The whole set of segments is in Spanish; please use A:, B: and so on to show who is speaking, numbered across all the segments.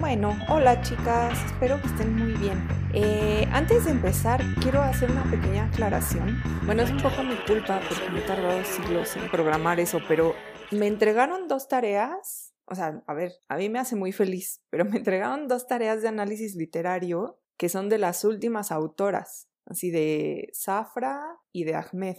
A: Bueno, hola chicas, espero que estén muy bien. Eh, antes de empezar, quiero hacer una pequeña aclaración. Bueno, es un poco mi culpa porque me he tardado siglos en programar eso, pero me entregaron dos tareas. O sea, a ver, a mí me hace muy feliz, pero me entregaron dos tareas de análisis literario que son de las últimas autoras, así de Zafra y de Ahmed.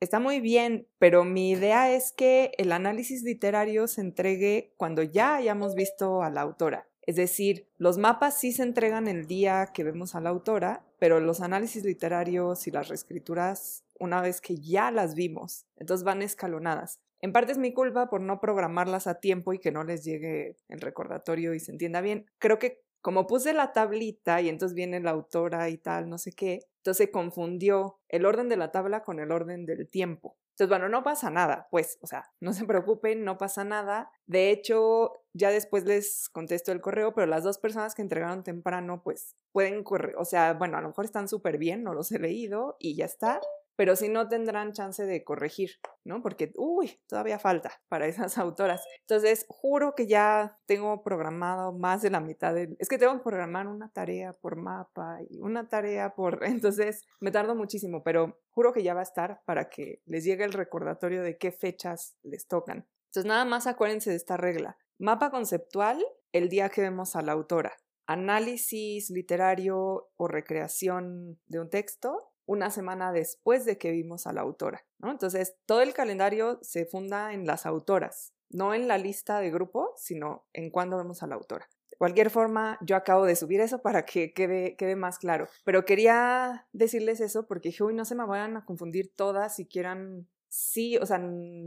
A: Está muy bien, pero mi idea es que el análisis literario se entregue cuando ya hayamos visto a la autora. Es decir, los mapas sí se entregan el día que vemos a la autora, pero los análisis literarios y las reescrituras una vez que ya las vimos. Entonces van escalonadas. En parte es mi culpa por no programarlas a tiempo y que no les llegue el recordatorio y se entienda bien. Creo que como puse la tablita y entonces viene la autora y tal, no sé qué, entonces confundió el orden de la tabla con el orden del tiempo. Entonces, bueno, no pasa nada, pues, o sea, no se preocupen, no pasa nada. De hecho, ya después les contesto el correo, pero las dos personas que entregaron temprano, pues, pueden correr, o sea, bueno, a lo mejor están súper bien, no los he leído y ya está, pero si no tendrán chance de corregir, ¿no? Porque, uy, todavía falta para esas autoras. Entonces, juro que ya tengo programado más de la mitad de... Es que tengo que programar una tarea por mapa y una tarea por... Entonces, me tardo muchísimo, pero juro que ya va a estar para que les llegue el recordatorio de qué fechas les tocan. Entonces, nada más acuérdense de esta regla. Mapa conceptual el día que vemos a la autora. Análisis literario o recreación de un texto una semana después de que vimos a la autora. Entonces, todo el calendario se funda en las autoras, no en la lista de grupo, sino en cuándo vemos a la autora. De cualquier forma, yo acabo de subir eso para que quede, quede más claro. Pero quería decirles eso porque dije, uy, no se me vayan a confundir todas si quieran sí, o sea,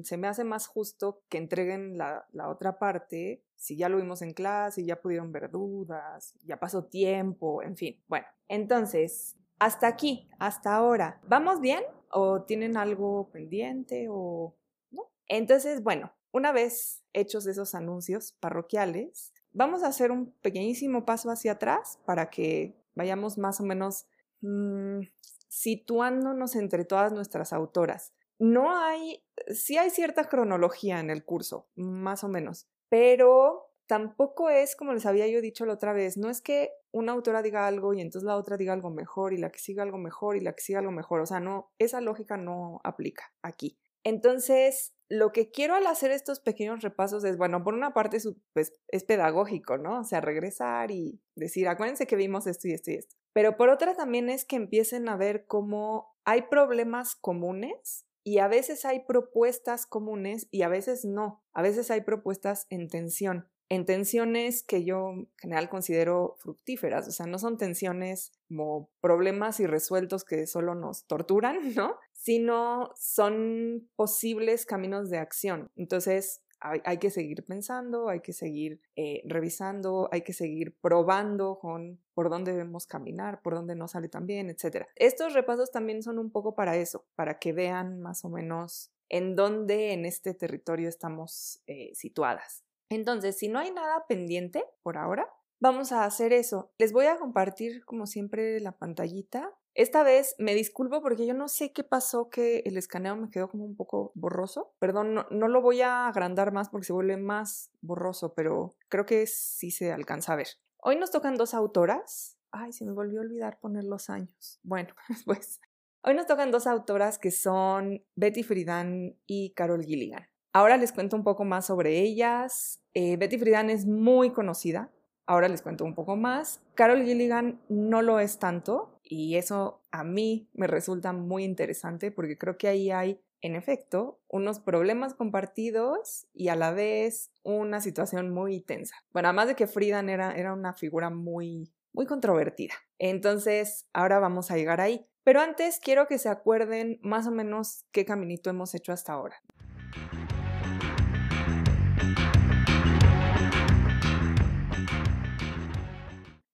A: se me hace más justo que entreguen la, otra parte, si ya lo vimos en clase, ya pudieron ver dudas, ya pasó tiempo, en fin. Bueno, entonces, hasta aquí, hasta ahora. ¿Vamos bien? ¿O tienen algo pendiente? ¿O no? Entonces, bueno, una vez hechos esos anuncios parroquiales, vamos a hacer un pequeñísimo paso hacia atrás para que vayamos más o menos mmm, situándonos entre todas nuestras autoras. No hay, sí hay cierta cronología en el curso, más o menos, pero tampoco es como les había yo dicho la otra vez, no es que una autora diga algo y entonces la otra diga algo mejor y la que siga algo mejor y la que siga algo mejor, o sea, no, esa lógica no aplica aquí. Entonces, lo que quiero al hacer estos pequeños repasos es, bueno, por una parte pues, es pedagógico, ¿no? O sea, regresar y decir, acuérdense que vimos esto y esto y esto. Pero por otra también es que empiecen a ver cómo hay problemas comunes y a veces hay propuestas comunes y a veces no. A veces hay propuestas en tensión en tensiones que yo en general considero fructíferas, o sea, no son tensiones como problemas irresueltos que solo nos torturan, ¿no? Sino son posibles caminos de acción. Entonces, hay, que seguir pensando, hay que seguir eh, revisando, hay que seguir probando con por dónde debemos caminar, por dónde no sale tan bien, etc. Estos repasos también son un poco para eso, para que vean más o menos en dónde en este territorio estamos eh, situadas. Entonces, si no hay nada pendiente por ahora, vamos a hacer eso. Les voy a compartir, como siempre, la pantallita. Esta vez me disculpo porque yo no sé qué pasó que el escaneo me quedó como un poco borroso. Perdón, no, lo voy a agrandar más porque se vuelve más borroso, pero creo que sí se alcanza a ver. Hoy nos tocan dos autoras. Ay, se me volvió a olvidar poner los años. Bueno, pues hoy nos tocan dos autoras que son Betty Friedan y Carol Gilligan. Ahora les cuento un poco más sobre ellas. Eh, Betty Friedan es muy conocida. Ahora les cuento un poco más. Carol Gilligan no lo es tanto y eso a mí me resulta muy interesante porque creo que ahí hay, en efecto, unos problemas compartidos y a la vez una situación muy tensa. Bueno, además de que Friedan era, era una figura muy, muy controvertida. Entonces, ahora vamos a llegar ahí. Pero antes quiero que se acuerden más o menos qué caminito hemos hecho hasta ahora.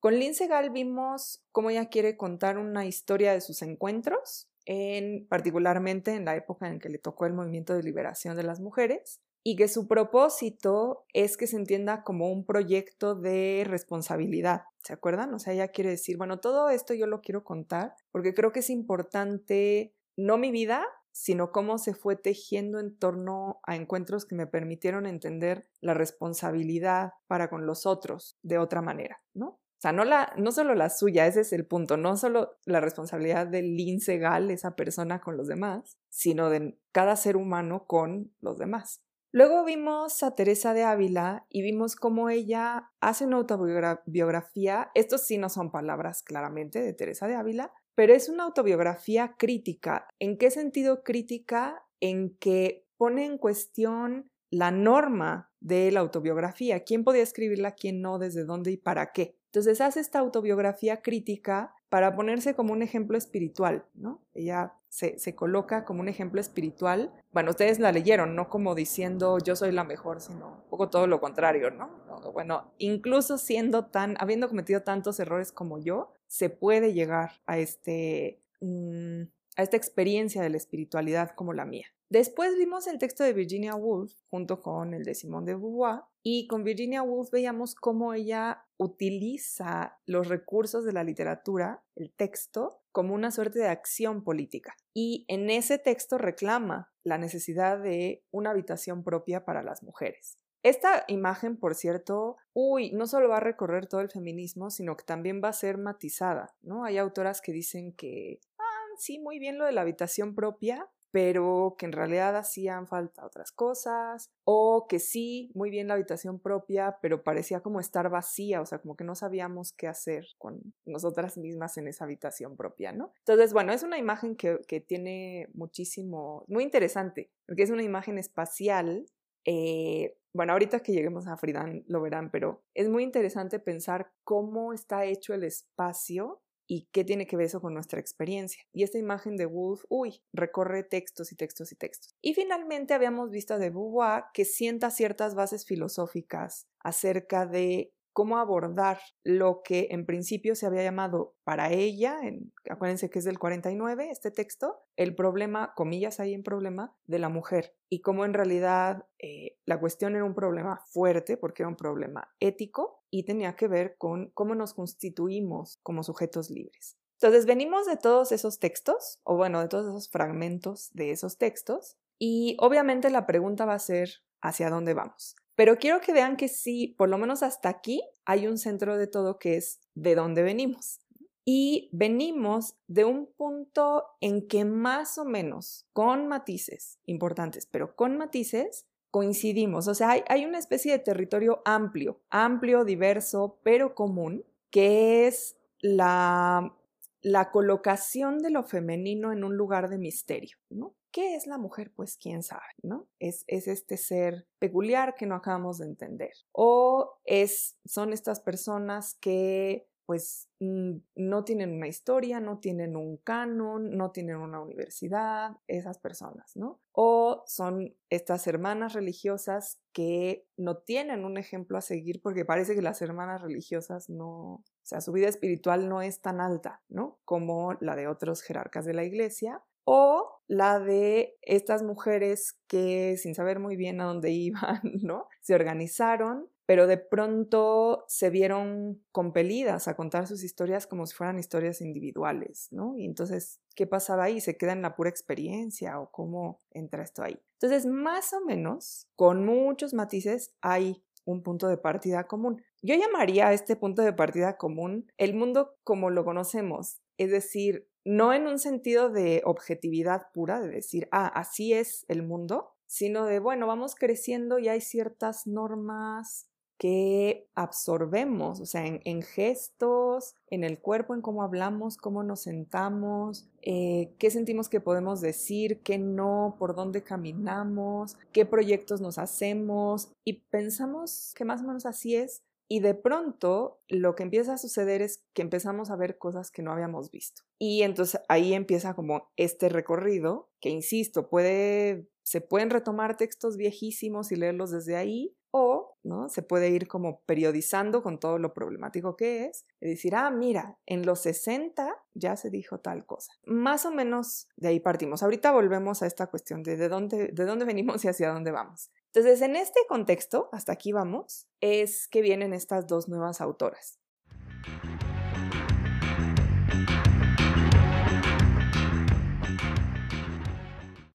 A: Con Lince Gal vimos cómo ella quiere contar una historia de sus encuentros, en, particularmente en la época en que le tocó el movimiento de liberación de las mujeres, y que su propósito es que se entienda como un proyecto de responsabilidad. ¿Se acuerdan? O sea, ella quiere decir, bueno, todo esto yo lo quiero contar porque creo que es importante, no mi vida, sino cómo se fue tejiendo en torno a encuentros que me permitieron entender la responsabilidad para con los otros de otra manera, ¿no? O sea, no, la, no solo la suya, ese es el punto, no solo la responsabilidad del lince gal, esa persona con los demás, sino de cada ser humano con los demás. Luego vimos a Teresa de Ávila y vimos cómo ella hace una autobiografía, estos sí no son palabras claramente de Teresa de Ávila, pero es una autobiografía crítica. ¿En qué sentido crítica? En que pone en cuestión la norma de la autobiografía, quién podía escribirla, quién no, desde dónde y para qué. Entonces hace esta autobiografía crítica para ponerse como un ejemplo espiritual, ¿no? Ella se, coloca como un ejemplo espiritual. Bueno, ustedes la leyeron, no como diciendo yo soy la mejor, sino un poco todo lo contrario, ¿no? Bueno, incluso siendo tan, habiendo cometido tantos errores como yo, se puede llegar a este... Mm, a esta experiencia de la espiritualidad como la mía. Después vimos el texto de Virginia Woolf junto con el de Simone de Beauvoir y con Virginia Woolf veíamos cómo ella utiliza los recursos de la literatura, el texto, como una suerte de acción política. Y en ese texto reclama la necesidad de una habitación propia para las mujeres. Esta imagen, por cierto, uy, no solo va a recorrer todo el feminismo, sino que también va a ser matizada, ¿no? Hay autoras que dicen que, ah, sí, muy bien lo de la habitación propia, pero que en realidad hacían falta otras cosas, o que sí, muy bien la habitación propia, pero parecía como estar vacía, o sea, como que no sabíamos qué hacer con nosotras mismas en esa habitación propia, ¿no? Entonces, bueno, es una imagen que, tiene muchísimo, muy interesante, porque es una imagen espacial. Eh, bueno, ahorita que lleguemos a Friedan lo verán, pero es muy interesante pensar cómo está hecho el espacio y qué tiene que ver eso con nuestra experiencia. Y esta imagen de Wolf, uy, recorre textos y textos y textos. Y finalmente habíamos visto de Beauvoir que sienta ciertas bases filosóficas acerca de cómo abordar lo que en principio se había llamado para ella, en, acuérdense que es del 49 este texto, el problema, comillas ahí en problema, de la mujer y cómo en realidad eh, la cuestión era un problema fuerte porque era un problema ético y tenía que ver con cómo nos constituimos como sujetos libres. Entonces venimos de todos esos textos, o bueno, de todos esos fragmentos de esos textos, y obviamente la pregunta va a ser, ¿hacia dónde vamos? Pero quiero que vean que sí, por lo menos hasta aquí, hay un centro de todo que es de dónde venimos. Y venimos de un punto en que más o menos, con matices importantes, pero con matices, coincidimos. O sea, hay, una especie de territorio amplio, amplio, diverso, pero común, que es la, la colocación de lo femenino en un lugar de misterio, ¿no? ¿Qué es la mujer? Pues quién sabe, ¿no? Es, es este ser peculiar que no acabamos de entender. O es, son estas personas que pues mm, no tienen una historia, no tienen un canon, no tienen una universidad, esas personas, ¿no? O son estas hermanas religiosas que no tienen un ejemplo a seguir porque parece que las hermanas religiosas no, sea, su vida espiritual no es tan alta, ¿no? Como la de otros jerarcas de la iglesia, o la de estas mujeres que sin saber muy bien a dónde iban, ¿no? Se organizaron, pero de pronto se vieron compelidas a contar sus historias como si fueran historias individuales, ¿no? Y entonces, ¿qué pasaba ahí? ¿Se queda en la pura experiencia o cómo entra esto ahí? Entonces, más o menos, con muchos matices, hay un punto de partida común. Yo llamaría a este punto de partida común el mundo como lo conocemos, es decir, no en un sentido de objetividad pura, de decir, ah, así es el mundo, sino de, bueno, vamos creciendo y hay ciertas normas que absorbemos, o sea, en, gestos, en el cuerpo, en cómo hablamos, cómo nos sentamos, eh, qué sentimos que podemos decir, qué no, por dónde caminamos, qué proyectos nos hacemos y pensamos que más o menos así es y de pronto lo que empieza a suceder es que empezamos a ver cosas que no habíamos visto. Y entonces ahí empieza como este recorrido que, insisto, puede, se pueden retomar textos viejísimos y leerlos desde ahí o ¿no? se puede ir como periodizando con todo lo problemático que es y decir, ah, mira, en los 60 ya se dijo tal cosa. Más o menos de ahí partimos. Ahorita volvemos a esta cuestión de de dónde, de dónde venimos y hacia dónde vamos. Entonces, en este contexto, hasta aquí vamos, es que vienen estas dos nuevas autoras.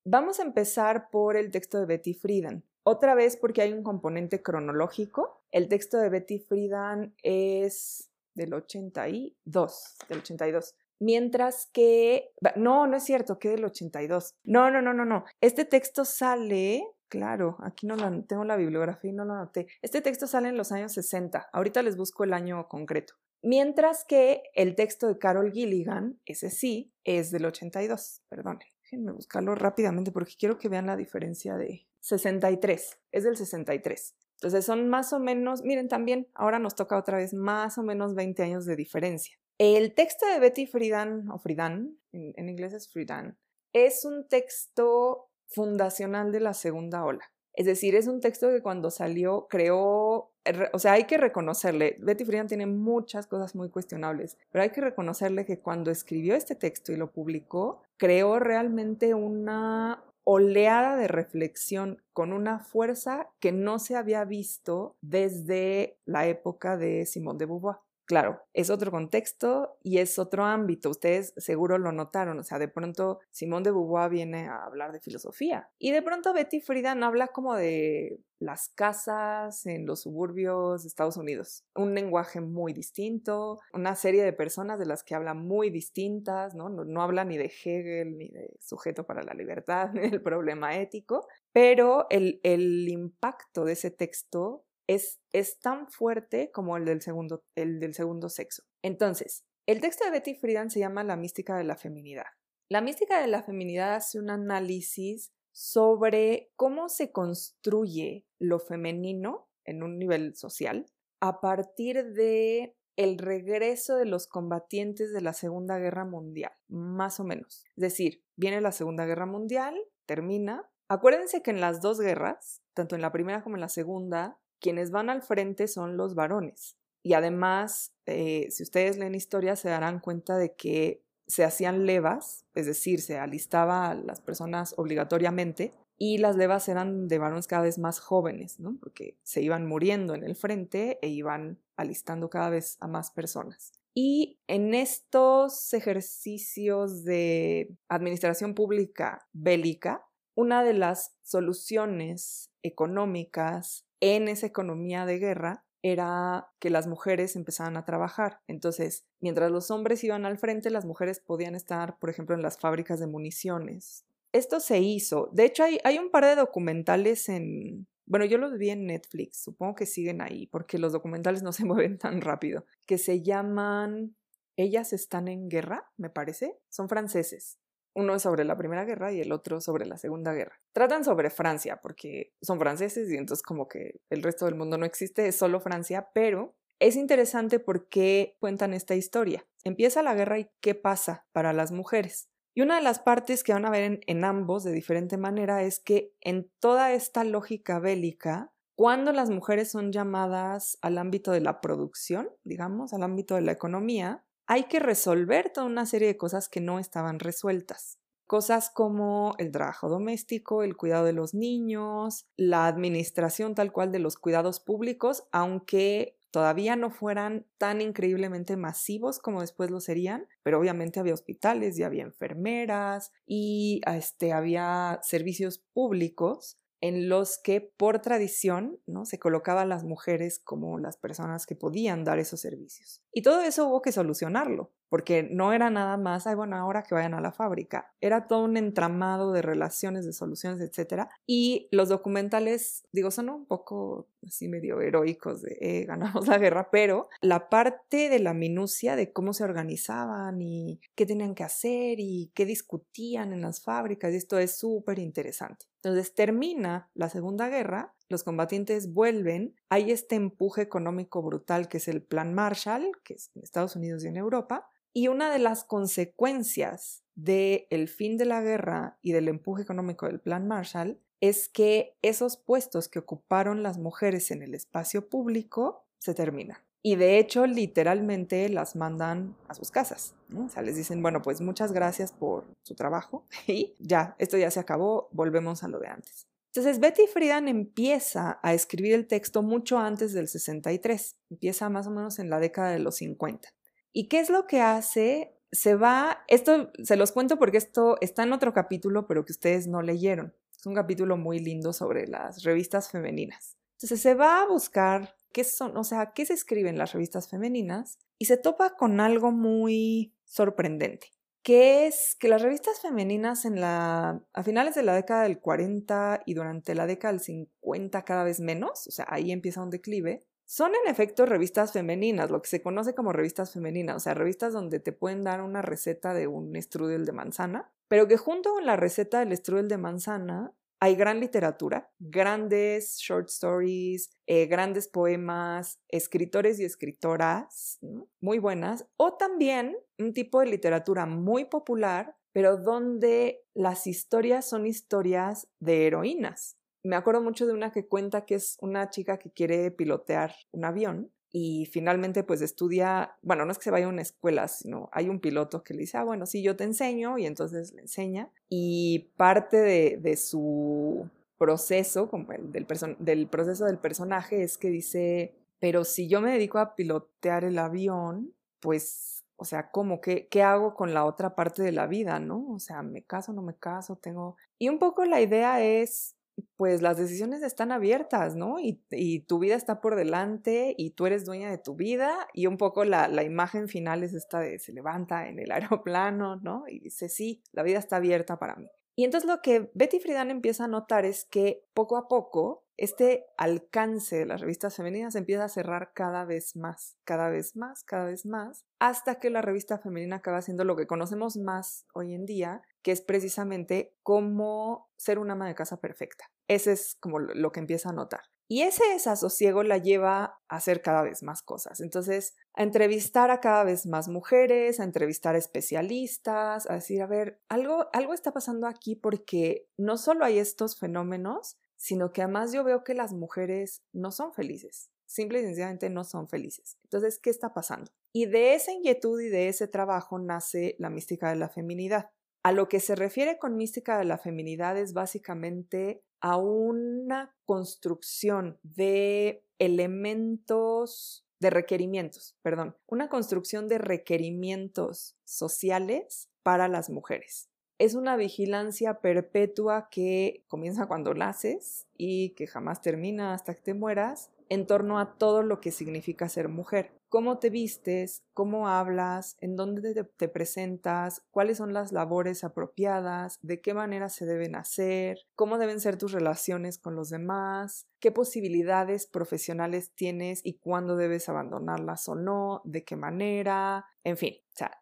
A: Vamos a empezar por el texto de Betty Friedan. Otra vez porque hay un componente cronológico. El texto de Betty Friedan es del 82, del 82. Mientras que, no, no es cierto, que del 82. No, no, no, no, no. Este texto sale, claro, aquí no lo, tengo la bibliografía y no lo anoté. Este texto sale en los años 60. Ahorita les busco el año concreto. Mientras que el texto de Carol Gilligan, ese sí, es del 82. Perdón, déjenme buscarlo rápidamente porque quiero que vean la diferencia de 63. Es del 63. Entonces son más o menos, miren también, ahora nos toca otra vez más o menos 20 años de diferencia. El texto de Betty Friedan, o Friedan, en, inglés es Friedan, es un texto fundacional de la segunda ola. Es decir, es un texto que cuando salió creó, o sea, hay que reconocerle, Betty Friedan tiene muchas cosas muy cuestionables, pero hay que reconocerle que cuando escribió este texto y lo publicó, creó realmente una oleada de reflexión con una fuerza que no se había visto desde la época de Simone de Beauvoir. Claro, es otro contexto y es otro ámbito. Ustedes seguro lo notaron. O sea, de pronto Simón de Beauvoir viene a hablar de filosofía y de pronto Betty Friedan habla como de las casas en los suburbios de Estados Unidos. Un lenguaje muy distinto, una serie de personas de las que habla muy distintas, ¿no? No, habla ni de Hegel, ni de sujeto para la libertad, ni del problema ético, pero el, el impacto de ese texto es, tan fuerte como el del, segundo, el del segundo sexo. Entonces, el texto de Betty Friedan se llama La mística de la feminidad. La mística de la feminidad hace un análisis sobre cómo se construye lo femenino en un nivel social a partir de el regreso de los combatientes de la Segunda Guerra Mundial, más o menos. Es decir, viene la Segunda Guerra Mundial, termina. Acuérdense que en las dos guerras, tanto en la primera como en la segunda, quienes van al frente son los varones. Y además, eh, si ustedes leen historia, se darán cuenta de que se hacían levas, es decir, se alistaba a las personas obligatoriamente y las levas eran de varones cada vez más jóvenes, ¿no? porque se iban muriendo en el frente e iban alistando cada vez a más personas. Y en estos ejercicios de administración pública bélica, una de las soluciones económicas en esa economía de guerra era que las mujeres empezaban a trabajar. Entonces, mientras los hombres iban al frente, las mujeres podían estar, por ejemplo, en las fábricas de municiones. Esto se hizo. De hecho, hay, un par de documentales en... Bueno, yo los vi en Netflix, supongo que siguen ahí, porque los documentales no se mueven tan rápido, que se llaman Ellas están en guerra, me parece. Son franceses. Uno es sobre la Primera Guerra y el otro sobre la Segunda Guerra. Tratan sobre Francia porque son franceses y entonces como que el resto del mundo no existe, es solo Francia, pero es interesante porque cuentan esta historia. Empieza la guerra y qué pasa para las mujeres. Y una de las partes que van a ver en, en ambos de diferente manera es que en toda esta lógica bélica, cuando las mujeres son llamadas al ámbito de la producción, digamos, al ámbito de la economía, hay que resolver toda una serie de cosas que no estaban resueltas. Cosas como el trabajo doméstico, el cuidado de los niños, la administración tal cual de los cuidados públicos, aunque todavía no fueran tan increíblemente masivos como después lo serían, pero obviamente había hospitales y había enfermeras y este, había servicios públicos en los que por tradición ¿no? se colocaban las mujeres como las personas que podían dar esos servicios. Y todo eso hubo que solucionarlo porque no era nada más, ay, bueno, ahora que vayan a la fábrica. Era todo un entramado de relaciones, de soluciones, etc. Y los documentales, digo, son un poco así medio heroicos de eh, ganamos la guerra, pero la parte de la minucia de cómo se organizaban y qué tenían que hacer y qué discutían en las fábricas, esto es súper interesante. Entonces termina la Segunda Guerra los combatientes vuelven, hay este empuje económico brutal que es el Plan Marshall, que es en Estados Unidos y en Europa, y una de las consecuencias del el fin de la guerra y del empuje económico del Plan Marshall es que esos puestos que ocuparon las mujeres en el espacio público se terminan. Y de hecho, literalmente las mandan a sus casas. O sea, les dicen, bueno, pues muchas gracias por su trabajo y ya, esto ya se acabó, volvemos a lo de antes. Entonces, Betty Friedan empieza a escribir el texto mucho antes del 63, empieza más o menos en la década de los 50. ¿Y qué es lo que hace? se va, esto se los cuento porque esto está en otro capítulo, pero que ustedes no leyeron. Es un capítulo muy lindo sobre las revistas femeninas. Entonces se va a buscar qué son, o sea, qué se escribe en las revistas femeninas y se topa con algo muy sorprendente, que es que las revistas femeninas en la, a finales de la década del 40 y durante la década del 50 cada vez menos, o sea, ahí empieza un declive, son en efecto revistas femeninas, lo que se conoce como revistas femeninas, o sea, revistas donde te pueden dar una receta de un strudel de manzana, pero que junto con la receta del strudel de manzana hay gran literatura, grandes short stories, eh, grandes poemas, escritores y escritoras muy buenas, o también un tipo de literatura muy popular, pero donde las historias son historias de heroínas. Me acuerdo mucho de una que cuenta que es una chica que quiere pilotear un avión y finalmente pues estudia, bueno, no es que se vaya a una escuela, sino hay un piloto que le dice, ah, bueno, sí, yo te enseño y entonces le enseña y parte de, su proceso, como el del, del proceso del personaje es que dice, pero si yo me dedico a pilotear el avión, pues o sea, ¿cómo? ¿Qué, ¿Qué hago con la otra parte de la vida, no? O sea, ¿me caso, no me caso? Tengo... Y un poco la idea es, pues las decisiones están abiertas, ¿no? Y, tu vida está por delante y tú eres dueña de tu vida y un poco la, la, imagen final es esta de se levanta en el aeroplano, ¿no? Y dice, sí, la vida está abierta para mí. Y entonces lo que Betty Friedan empieza a notar es que poco a poco este alcance de las revistas femeninas empieza a cerrar cada vez más, cada vez más, cada vez más, hasta que la revista femenina acaba siendo lo que conocemos más hoy en día, que es precisamente cómo ser una ama de casa perfecta. Ese es como lo que empieza a notar. Y ese desasosiego la lleva a hacer cada vez más cosas. Entonces, a entrevistar a cada vez más mujeres, a entrevistar a especialistas, a decir, a ver, algo, algo está pasando aquí porque no solo hay estos fenómenos, sino que además yo veo que las mujeres no son felices. Simple y sencillamente no son felices. Entonces, ¿qué está pasando? Y de esa inquietud y de ese trabajo nace la mística de la feminidad. A lo que se refiere con mística de la feminidad es básicamente a una construcción de elementos, de requerimientos, perdón, una construcción de requerimientos sociales para las mujeres. Es una vigilancia perpetua que comienza cuando naces y que jamás termina hasta que te mueras en torno a todo lo que significa ser mujer. Cómo te vistes, cómo hablas, en dónde te, presentas, cuáles son las labores apropiadas, de qué manera se deben hacer, cómo deben ser tus relaciones con los demás, qué posibilidades profesionales tienes y cuándo debes abandonarlas o no, de qué manera, en fin,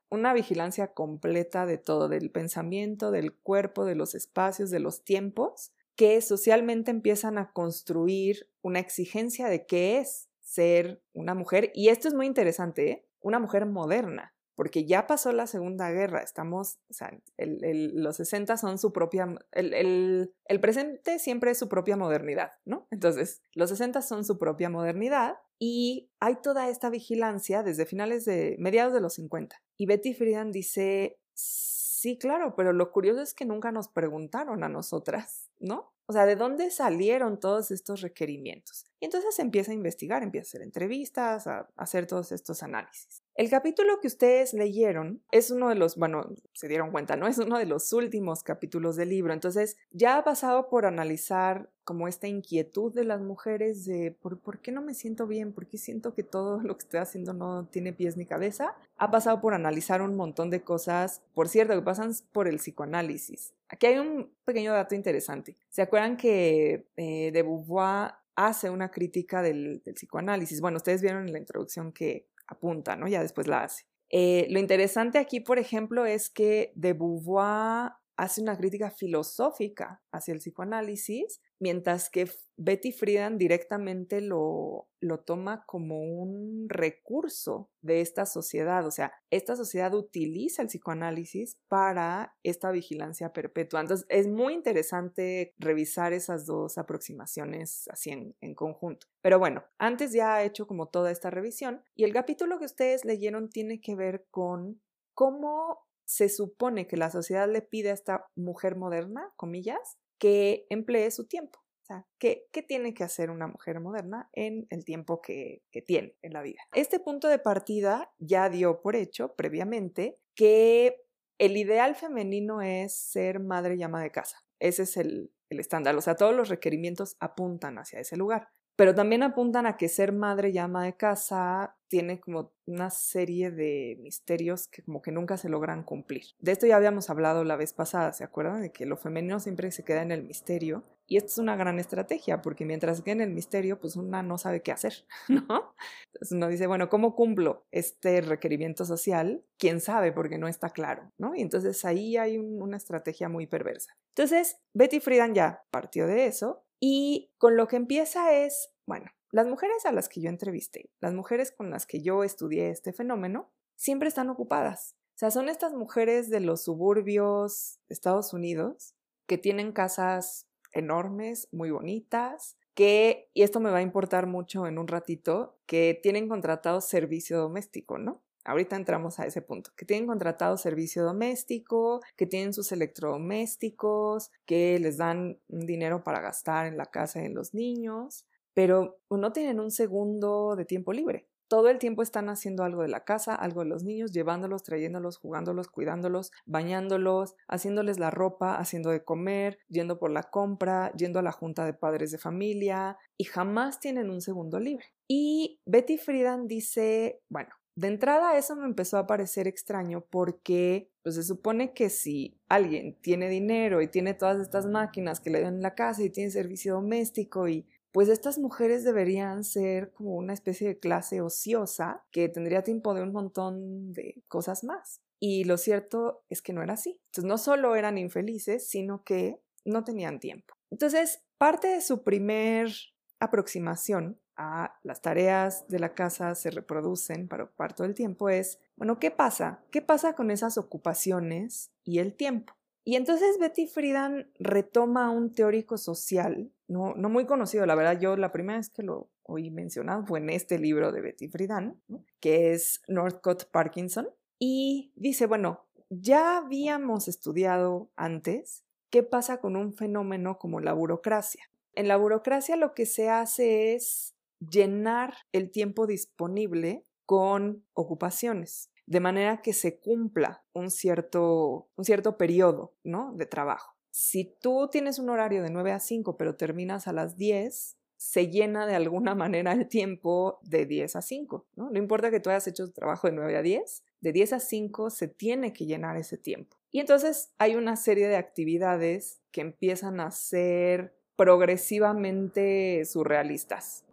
A: una vigilancia completa de todo, del pensamiento, del cuerpo, de los espacios, de los tiempos que socialmente empiezan a construir una exigencia de qué es ser una mujer. Y esto es muy interesante, ¿eh? una mujer moderna, porque ya pasó la Segunda Guerra, estamos, o sea, los 60 son su propia, el, presente siempre es su propia modernidad, ¿no? Entonces, los 60 son su propia modernidad y hay toda esta vigilancia desde finales de, mediados de los 50. Y Betty Friedan dice, sí, claro, pero lo curioso es que nunca nos preguntaron a nosotras, ¿no? O sea, ¿de dónde salieron todos estos requerimientos? Y entonces empieza a investigar, empieza a hacer entrevistas, a hacer todos estos análisis. El capítulo que ustedes leyeron es uno de los, bueno, se dieron cuenta, ¿no? Es uno de los últimos capítulos del libro. Entonces, ya ha pasado por analizar como esta inquietud de las mujeres de ¿por, ¿por, qué no me siento bien? ¿Por qué siento que todo lo que estoy haciendo no tiene pies ni cabeza? Ha pasado por analizar un montón de cosas, por cierto, que pasan por el psicoanálisis. Aquí hay un pequeño dato interesante. ¿Se acuerdan que eh, de Beauvoir hace una crítica del, del psicoanálisis? Bueno, ustedes vieron en la introducción que apunta, ¿no? Ya después la hace. Eh, lo interesante aquí, por ejemplo, es que de Beauvoir hace una crítica filosófica hacia el psicoanálisis, mientras que Betty Friedan directamente lo, lo toma como un recurso de esta sociedad. O sea, esta sociedad utiliza el psicoanálisis para esta vigilancia perpetua. Entonces, es muy interesante revisar esas dos aproximaciones así en, en conjunto. Pero bueno, antes ya he hecho como toda esta revisión y el capítulo que ustedes leyeron tiene que ver con cómo se supone que la sociedad le pide a esta mujer moderna, comillas, que emplee su tiempo. O sea, ¿qué, ¿qué, tiene que hacer una mujer moderna en el tiempo que, que tiene en la vida? Este punto de partida ya dio por hecho previamente que el ideal femenino es ser madre y ama de casa. Ese es el, el estándar. O sea, todos los requerimientos apuntan hacia ese lugar pero también apuntan a que ser madre y ama de casa tiene como una serie de misterios que como que nunca se logran cumplir. De esto ya habíamos hablado la vez pasada, ¿se acuerdan? De que lo femenino siempre se queda en el misterio. Y esto es una gran estrategia, porque mientras queda en el misterio, pues una no sabe qué hacer, ¿no? Entonces uno dice, bueno, ¿cómo cumplo este requerimiento social? ¿Quién sabe? Porque no está claro, ¿no? Y entonces ahí hay una estrategia muy perversa. Entonces, Betty Friedan ya partió de eso y con lo que empieza es, bueno, las mujeres a las que yo entrevisté, las mujeres con las que yo estudié este fenómeno, siempre están ocupadas. O sea, son estas mujeres de los suburbios de Estados Unidos que tienen casas enormes, muy bonitas, que, y esto me va a importar mucho en un ratito, que tienen contratado servicio doméstico, ¿no? Ahorita entramos a ese punto, que tienen contratado servicio doméstico, que tienen sus electrodomésticos, que les dan dinero para gastar en la casa de los niños, pero no tienen un segundo de tiempo libre. Todo el tiempo están haciendo algo de la casa, algo de los niños, llevándolos, trayéndolos, jugándolos, cuidándolos, bañándolos, haciéndoles la ropa, haciendo de comer, yendo por la compra, yendo a la junta de padres de familia y jamás tienen un segundo libre. Y Betty Friedan dice, bueno, de entrada eso me empezó a parecer extraño porque pues, se supone que si alguien tiene dinero y tiene todas estas máquinas que le dan en la casa y tiene servicio doméstico y pues estas mujeres deberían ser como una especie de clase ociosa que tendría tiempo de un montón de cosas más. Y lo cierto es que no era así. Entonces no solo eran infelices, sino que no tenían tiempo. Entonces, parte de su primer aproximación a las tareas de la casa se reproducen para ocupar todo el tiempo es, bueno, ¿qué pasa? ¿Qué pasa con esas ocupaciones y el tiempo? Y entonces Betty Friedan retoma un teórico social, no, no muy conocido, la verdad, yo la primera vez que lo oí mencionado fue en este libro de Betty Friedan, que es Northcott Parkinson, y dice, bueno, ya habíamos estudiado antes qué pasa con un fenómeno como la burocracia. En la burocracia lo que se hace es llenar el tiempo disponible con ocupaciones, de manera que se cumpla un cierto, un cierto periodo ¿no? de trabajo. Si tú tienes un horario de 9 a 5 pero terminas a las 10, se llena de alguna manera el tiempo de 10 a 5, ¿no? No importa que tú hayas hecho tu trabajo de 9 a 10, de 10 a 5 se tiene que llenar ese tiempo. Y entonces hay una serie de actividades que empiezan a ser progresivamente surrealistas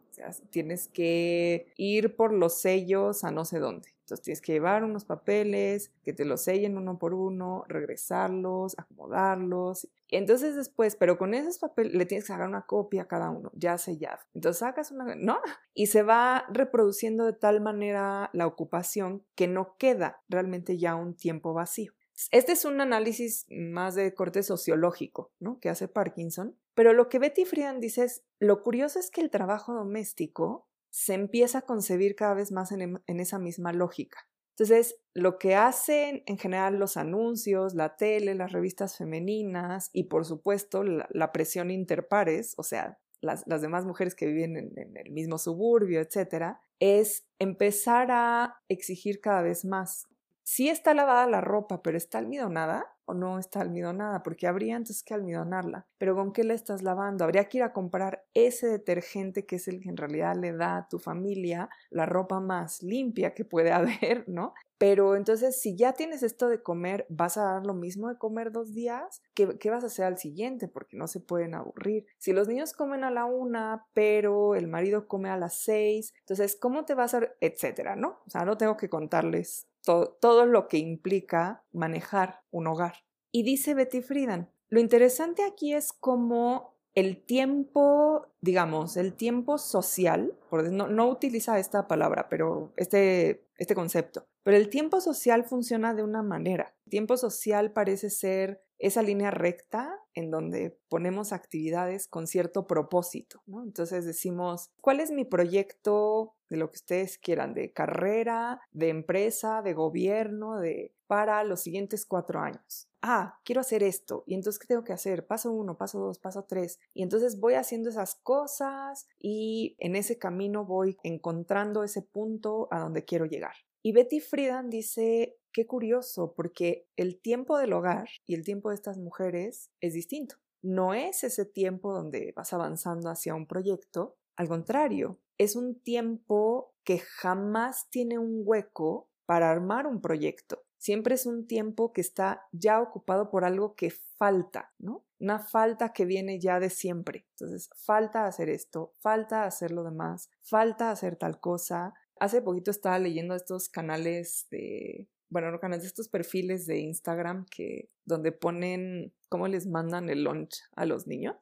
A: tienes que ir por los sellos a no sé dónde. Tienes que llevar unos papeles, que te los sellen uno por uno, regresarlos, acomodarlos. Entonces después, pero con esos papeles le tienes que sacar una copia a cada uno, ya sellado. Entonces sacas una, ¿no? Y se va reproduciendo de tal manera la ocupación que no queda realmente ya un tiempo vacío. Este es un análisis más de corte sociológico, ¿no? Que hace Parkinson. Pero lo que Betty Friedan dice es, lo curioso es que el trabajo doméstico se empieza a concebir cada vez más en, em, esa misma lógica. Entonces, lo que hacen en general los anuncios, la tele, las revistas femeninas y por supuesto la, presión interpares, o sea, las, demás mujeres que viven en, en, el mismo suburbio, etcétera, es empezar a exigir cada vez más sí está lavada la ropa, pero está almidonada no está almidonada, porque habría antes que almidonarla. Pero ¿con qué la estás lavando? Habría que ir a comprar ese detergente que es el que en realidad le da a tu familia la ropa más limpia que puede haber, ¿no? Pero entonces, si ya tienes esto de comer, ¿vas a dar lo mismo de comer dos días? ¿Qué, ¿Qué, vas a hacer al siguiente? Porque no se pueden aburrir. Si los niños comen a la una, pero el marido come a las seis, entonces, ¿cómo te vas a...? etcétera, ¿no? O sea, no tengo que contarles todo, lo que implica manejar un hogar. Y dice Betty Friedan, lo interesante aquí es cómo el tiempo, digamos, el tiempo social, no, no utiliza esta palabra, pero este, este concepto, pero el tiempo social funciona de una manera. El tiempo social parece ser esa línea recta en donde ponemos actividades con cierto propósito. Entonces decimos, ¿cuál es mi proyecto de lo que ustedes quieran, de carrera, de empresa, de gobierno, de para los siguientes cuatro años? Ah, quiero hacer esto. ¿Y entonces qué tengo que hacer? Paso uno, paso dos, paso tres. Y entonces voy haciendo esas cosas y en ese camino voy encontrando ese punto a donde quiero llegar. Y Betty Friedan dice, qué curioso, porque el tiempo del hogar y el tiempo de estas mujeres es distinto. No es ese tiempo donde vas avanzando hacia un proyecto, al contrario, es un tiempo que jamás tiene un hueco para armar un proyecto. Siempre es un tiempo que está ya ocupado por algo que falta, ¿no? Una falta que viene ya de siempre. Entonces, falta hacer esto, falta hacer lo demás, falta hacer tal cosa, Hace poquito estaba leyendo estos canales de, bueno, no canales, estos perfiles de Instagram que, donde ponen cómo les mandan el lunch a los niños.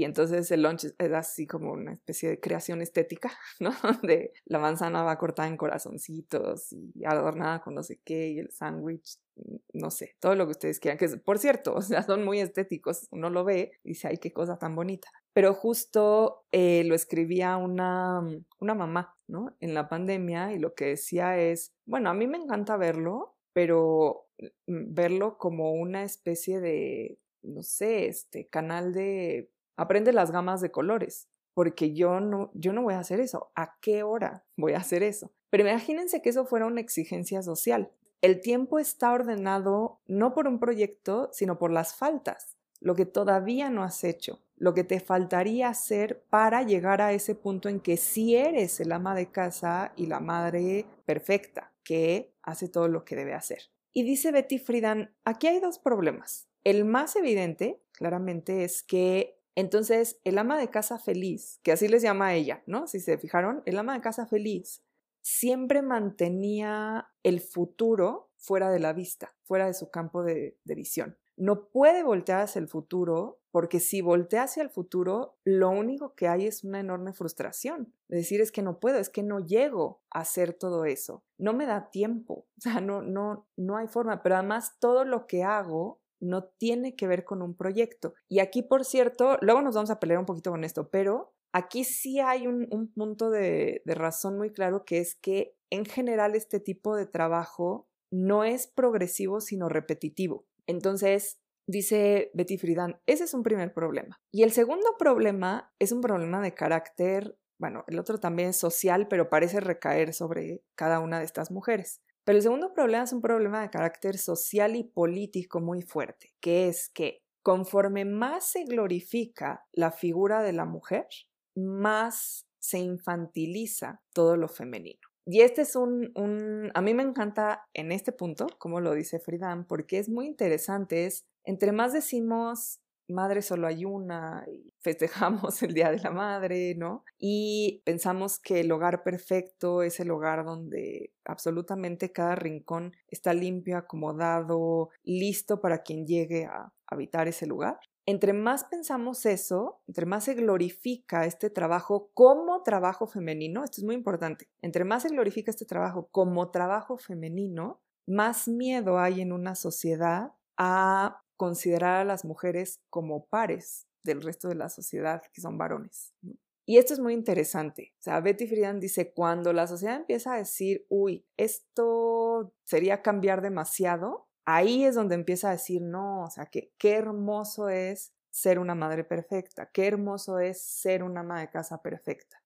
A: Y entonces el lunch es así como una especie de creación estética, ¿no? Donde la manzana va cortada en corazoncitos y adornada con no sé qué, y el sándwich, no sé, todo lo que ustedes quieran. Que por cierto, o sea, son muy estéticos. Uno lo ve y dice, ay, qué cosa tan bonita. Pero justo eh, lo escribía una, una mamá, ¿no? En la pandemia y lo que decía es, bueno, a mí me encanta verlo, pero mm, verlo como una especie de, no sé, este canal de aprende las gamas de colores, porque yo no, yo no voy a hacer eso. ¿A qué hora voy a hacer eso? Pero imagínense que eso fuera una exigencia social. El tiempo está ordenado no por un proyecto, sino por las faltas lo que todavía no has hecho, lo que te faltaría hacer para llegar a ese punto en que sí eres el ama de casa y la madre perfecta, que hace todo lo que debe hacer. Y dice Betty Friedan, aquí hay dos problemas. El más evidente, claramente, es que entonces el ama de casa feliz, que así les llama ella, ¿no? Si se fijaron, el ama de casa feliz siempre mantenía el futuro fuera de la vista, fuera de su campo de, de visión no puede voltear hacia el futuro porque si voltea hacia el futuro, lo único que hay es una enorme frustración. decir, es que no puedo, es que no llego a hacer todo eso. No me da tiempo. O sea, no, no, no hay forma. Pero además, todo lo que hago no tiene que ver con un proyecto. Y aquí, por cierto, luego nos vamos a pelear un poquito con esto, pero aquí sí hay un, punto de razón muy claro que es que en general este tipo de trabajo no es progresivo, sino repetitivo. Entonces, dice Betty Friedan, ese es un primer problema. Y el segundo problema es un problema de carácter, bueno, el otro también es social, pero parece recaer sobre cada una de estas mujeres. Pero el segundo problema es un problema de carácter social y político muy fuerte, que es que conforme más se glorifica la figura de la mujer, más se infantiliza todo lo femenino. Y este es un, un, a mí me encanta en este punto, como lo dice Friedan, porque es muy interesante, es, entre más decimos madre solo hay una y festejamos el Día de la Madre, ¿no? Y pensamos que el hogar perfecto es el hogar donde absolutamente cada rincón está limpio, acomodado, listo para quien llegue a habitar ese lugar entre más pensamos eso, entre más se glorifica este trabajo como trabajo femenino, esto es muy importante, entre más se glorifica este trabajo como trabajo femenino, más miedo hay en una sociedad a considerar a las mujeres como pares del resto de la sociedad, que son varones. Y esto es muy interesante. O sea, Betty Friedan dice, cuando la sociedad empieza a decir, uy, esto sería cambiar demasiado, ahí es donde empieza a decir, no, o sea, que qué hermoso es ser una madre perfecta, qué hermoso es ser una ama de casa perfecta.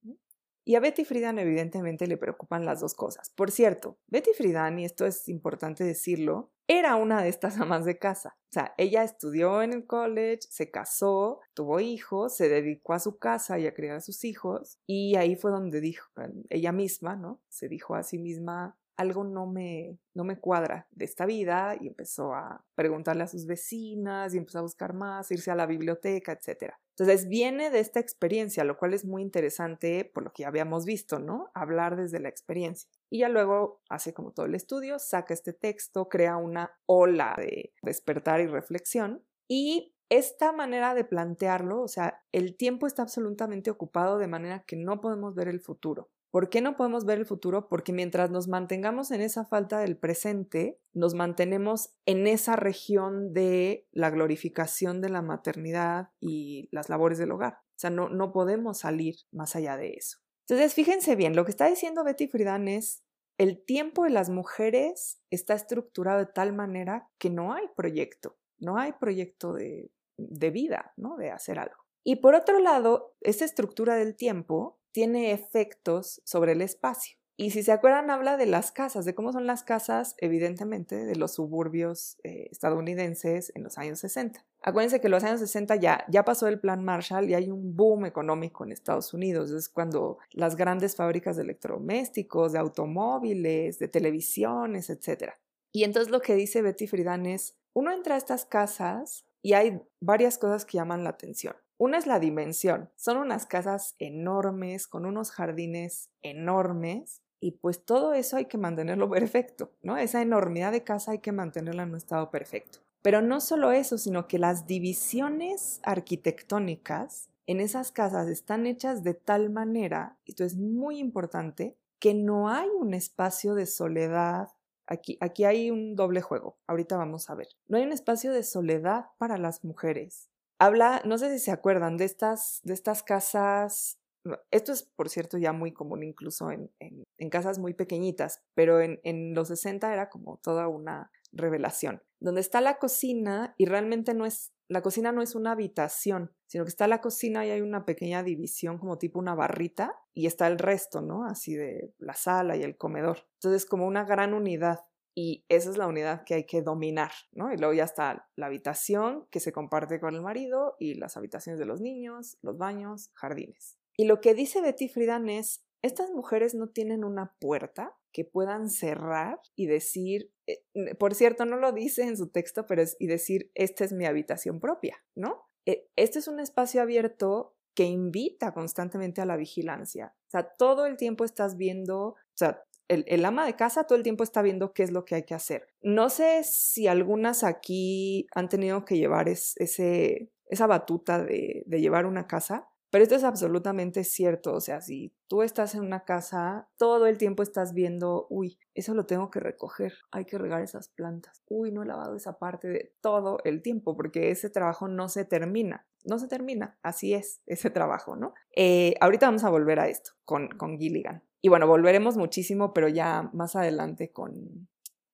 A: Y a Betty Friedan evidentemente le preocupan las dos cosas. Por cierto, Betty Friedan, y esto es importante decirlo, era una de estas amas de casa. O sea, ella estudió en el college, se casó, tuvo hijos, se dedicó a su casa y a criar a sus hijos. Y ahí fue donde dijo, ella misma, ¿no? Se dijo a sí misma, algo no me, no me cuadra de esta vida y empezó a preguntarle a sus vecinas y empezó a buscar más, irse a la biblioteca, etc. Entonces viene de esta experiencia, lo cual es muy interesante por lo que ya habíamos visto, ¿no? Hablar desde la experiencia. Y ya luego hace como todo el estudio, saca este texto, crea una ola de despertar y reflexión y esta manera de plantearlo, o sea, el tiempo está absolutamente ocupado de manera que no podemos ver el futuro ¿Por qué no podemos ver el futuro? Porque mientras nos mantengamos en esa falta del presente, nos mantenemos en esa región de la glorificación de la maternidad y las labores del hogar. O sea, no, no podemos salir más allá de eso. Entonces, fíjense bien, lo que está diciendo Betty Friedan es, el tiempo de las mujeres está estructurado de tal manera que no hay proyecto, no hay proyecto de, de vida, ¿no? De hacer algo. Y por otro lado, esa estructura del tiempo tiene efectos sobre el espacio. Y si se acuerdan, habla de las casas, de cómo son las casas, evidentemente, de los suburbios eh, estadounidenses en los años 60. Acuérdense que en los años 60 ya, ya pasó el plan Marshall y hay un boom económico en Estados Unidos. Es cuando las grandes fábricas de electrodomésticos, de automóviles, de televisiones, etc. Y entonces lo que dice Betty Friedan es, uno entra a estas casas y hay varias cosas que llaman la atención. Una es la dimensión. Son unas casas enormes, con unos jardines enormes, y pues todo eso hay que mantenerlo perfecto, ¿no? Esa enormidad de casa hay que mantenerla en un estado perfecto. Pero no solo eso, sino que las divisiones arquitectónicas en esas casas están hechas de tal manera, esto es muy importante, que no hay un espacio de soledad. Aquí, aquí hay un doble juego, ahorita vamos a ver. No hay un espacio de soledad para las mujeres habla, no sé si se acuerdan, de estas, de estas casas, esto es por cierto ya muy común incluso en, en, casas muy pequeñitas, pero en, en, los 60 era como toda una revelación, donde está la cocina y realmente no es, la cocina no es una habitación, sino que está la cocina y hay una pequeña división como tipo una barrita y está el resto, ¿no? Así de la sala y el comedor. Entonces como una gran unidad y esa es la unidad que hay que dominar, ¿no? Y luego ya está la habitación que se comparte con el marido y las habitaciones de los niños, los baños, jardines. Y lo que dice Betty Friedan es, estas mujeres no tienen una puerta que puedan cerrar y decir, eh, por cierto, no lo dice en su texto, pero es y decir, esta es mi habitación propia, ¿no? E, este es un espacio abierto que invita constantemente a la vigilancia. O sea, todo el tiempo estás viendo, o sea, el, ama de casa todo el tiempo está viendo qué es lo que hay que hacer. No sé si algunas aquí han tenido que llevar ese, esa batuta de, de llevar una casa, pero esto es absolutamente cierto. O sea, si tú estás en una casa, todo el tiempo estás viendo, uy, eso lo tengo que recoger, hay que regar esas plantas, uy, no he lavado esa parte de todo el tiempo, porque ese trabajo no se termina. No se termina, así es ese trabajo, ¿no? Eh, ahorita vamos a volver a esto con, con Gilligan. Y bueno, volveremos muchísimo, pero ya más adelante con...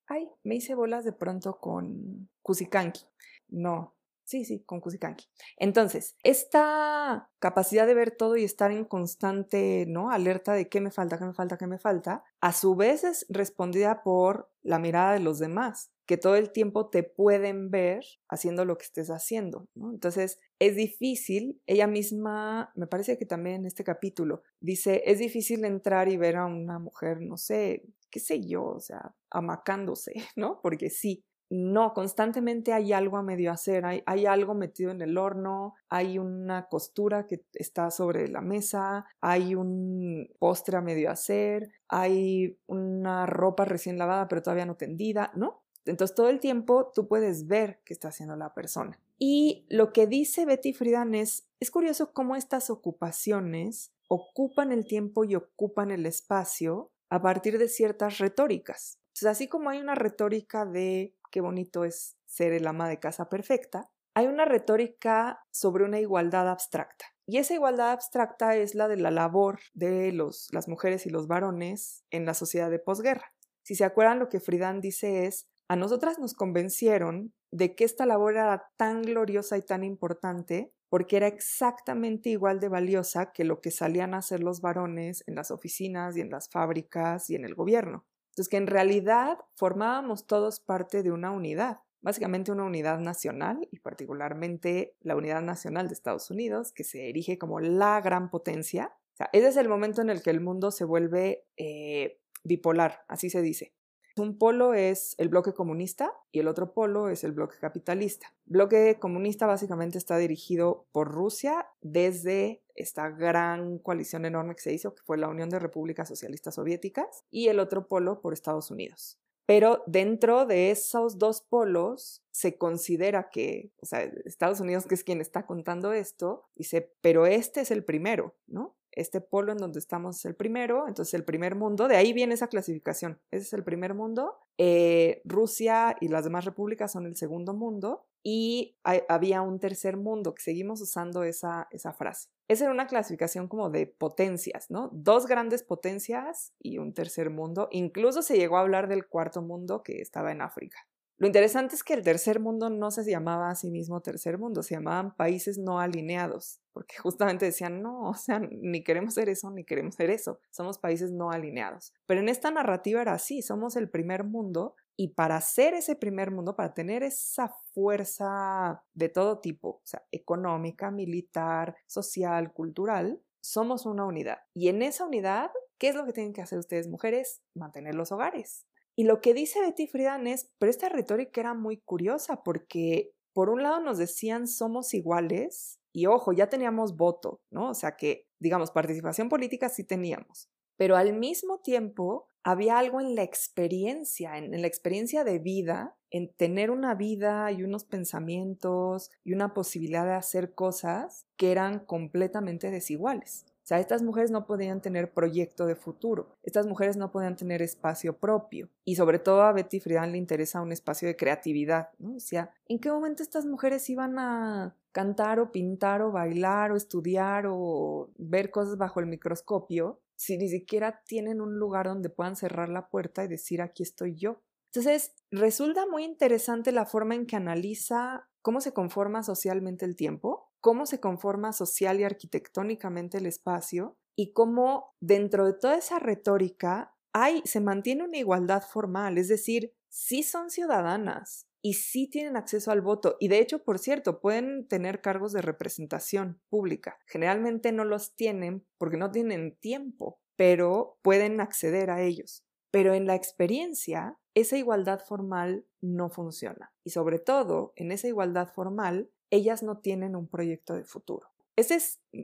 A: Ay, me hice bolas de pronto con Kusikanki. No, Sí, sí, con Kusikanki. Entonces, esta capacidad de ver todo y estar en constante, ¿no? Alerta de qué me falta, qué me falta, qué me falta, a su vez es respondida por la mirada de los demás, que todo el tiempo te pueden ver haciendo lo que estés haciendo. Entonces, es difícil, ella misma, me parece que también en este capítulo, dice, es difícil entrar y ver a una mujer, no sé, qué sé yo, o sea, amacándose, ¿no? Porque sí, no, constantemente hay algo a medio hacer, hay, algo metido en el horno, hay una costura que está sobre la mesa, hay un postre a medio hacer, hay una ropa recién lavada pero todavía no tendida, ¿no? Entonces todo el tiempo tú puedes ver qué está haciendo la persona. Y lo que dice Betty Friedan es, es curioso cómo estas ocupaciones ocupan el tiempo y ocupan el espacio a partir de ciertas retóricas. Entonces, así como hay una retórica de qué bonito es ser el ama de casa perfecta, hay una retórica sobre una igualdad abstracta. Y esa igualdad abstracta es la de la labor de los, las mujeres y los varones en la sociedad de posguerra. Si se acuerdan, lo que Friedan dice es, a nosotras nos convencieron de que esta labor era tan gloriosa y tan importante porque era exactamente igual de valiosa que lo que salían a hacer los varones en las oficinas y en las fábricas y en el gobierno. Entonces, que en realidad formábamos todos parte de una unidad, básicamente una unidad nacional y particularmente la unidad nacional de Estados Unidos, que se erige como la gran potencia. O sea, ese es el momento en el que el mundo se vuelve eh, bipolar, así se dice. Un polo es el bloque comunista y el otro polo es el bloque capitalista. Bloque comunista básicamente está dirigido por Rusia desde esta gran coalición enorme que se hizo, que fue la Unión de Repúblicas Socialistas Soviéticas, y el otro polo por Estados Unidos. Pero dentro de esos dos polos se considera que, o sea, Estados Unidos, que es quien está contando esto, dice, pero este es el primero, ¿no? Este polo en donde estamos es el primero, entonces el primer mundo, de ahí viene esa clasificación, ese es el primer mundo, eh, Rusia y las demás repúblicas son el segundo mundo y había un tercer mundo, que seguimos usando esa, esa frase. Esa era una clasificación como de potencias, ¿no? Dos grandes potencias y un tercer mundo. Incluso se llegó a hablar del cuarto mundo que estaba en África. Lo interesante es que el tercer mundo no se llamaba a sí mismo tercer mundo, se llamaban países no alineados, porque justamente decían, no, o sea, ni queremos ser eso, ni queremos ser eso, somos países no alineados. Pero en esta narrativa era así, somos el primer mundo y para ser ese primer mundo, para tener esa fuerza de todo tipo, o sea, económica, militar, social, cultural, somos una unidad. Y en esa unidad, ¿qué es lo que tienen que hacer ustedes mujeres? Mantener los hogares y lo que dice Betty Friedan es, pero esta retórica era muy curiosa porque por un lado nos decían somos iguales y ojo, ya teníamos voto, ¿no? O sea que, digamos, participación política sí teníamos, pero al mismo tiempo había algo en la experiencia, en, en, la experiencia de vida, en tener una vida y unos pensamientos y una posibilidad de hacer cosas que eran completamente desiguales sea, estas mujeres no podían tener proyecto de futuro, estas mujeres no podían tener espacio propio. Y sobre todo a Betty Friedan le interesa un espacio de creatividad, ¿no? O sea, ¿en qué momento estas mujeres iban a cantar o pintar o bailar o estudiar o ver cosas bajo el microscopio si ni siquiera tienen un lugar donde puedan cerrar la puerta y decir aquí estoy yo? Entonces, resulta muy interesante la forma en que analiza cómo se conforma socialmente el tiempo cómo se conforma social y arquitectónicamente el espacio y cómo dentro de toda esa retórica hay, se mantiene una igualdad formal, es decir, sí son ciudadanas y sí tienen acceso al voto y de hecho, por cierto, pueden tener cargos de representación pública. Generalmente no los tienen porque no tienen tiempo, pero pueden acceder a ellos. Pero en la experiencia, esa igualdad formal no funciona. Y sobre todo, en esa igualdad formal, ellas no tienen un proyecto de futuro. Ese es, mm,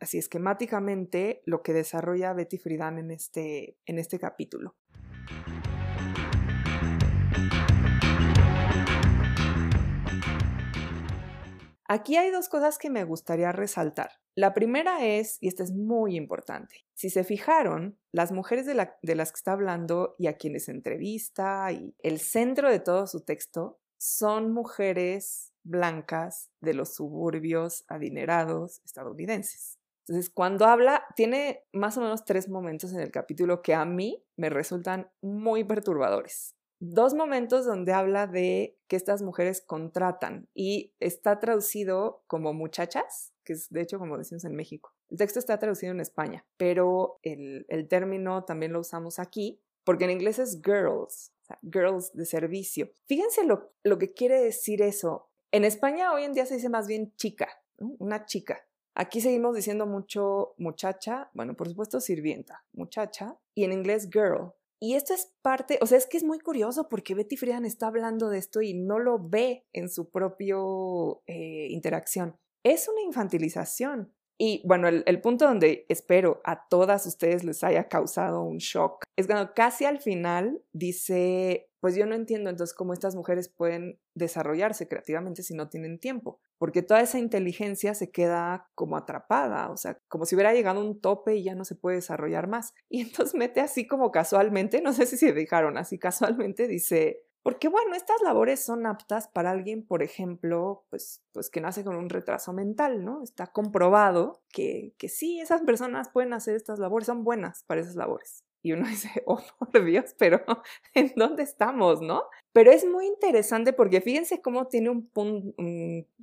A: así esquemáticamente, lo que desarrolla Betty Friedan en este, en este capítulo. Aquí hay dos cosas que me gustaría resaltar. La primera es, y esta es muy importante, si se fijaron, las mujeres de, de, las que está hablando y a quienes entrevista y el centro de todo su texto son mujeres blancas de los suburbios adinerados estadounidenses. Entonces, cuando habla, tiene más o menos tres momentos en el capítulo que a mí me resultan muy perturbadores. Dos momentos donde habla de que estas mujeres contratan y está traducido como muchachas, que es de hecho como decimos en México. El texto está traducido en España, pero el, el término también lo usamos aquí porque en inglés es girls, girls de servicio. Fíjense lo, lo que quiere decir eso. En España hoy en día se dice más bien chica, una chica. Aquí seguimos diciendo mucho muchacha, bueno, por supuesto sirvienta, muchacha, y en inglés girl. Y esto es parte, o sea, es que es muy curioso porque Betty Friedan está hablando de esto y no lo ve en su propio eh, interacción. Es una infantilización. Y bueno, el, punto donde espero a todas ustedes les haya causado un shock es cuando casi al final dice, pues yo no entiendo entonces cómo estas mujeres pueden desarrollarse creativamente si no tienen tiempo, porque toda esa inteligencia se queda como atrapada, o sea, como si hubiera llegado un tope y ya no se puede desarrollar más. Y entonces mete así como casualmente, no sé si se dejaron así casualmente, dice, porque bueno, estas labores son aptas para alguien, por ejemplo, pues, pues que nace con un retraso mental, ¿no? Está comprobado que, que sí, esas personas pueden hacer estas labores, son buenas para esas labores. Y uno dice, oh, por Dios, pero ¿en dónde estamos, no? Pero es muy interesante porque fíjense cómo tiene un, punto,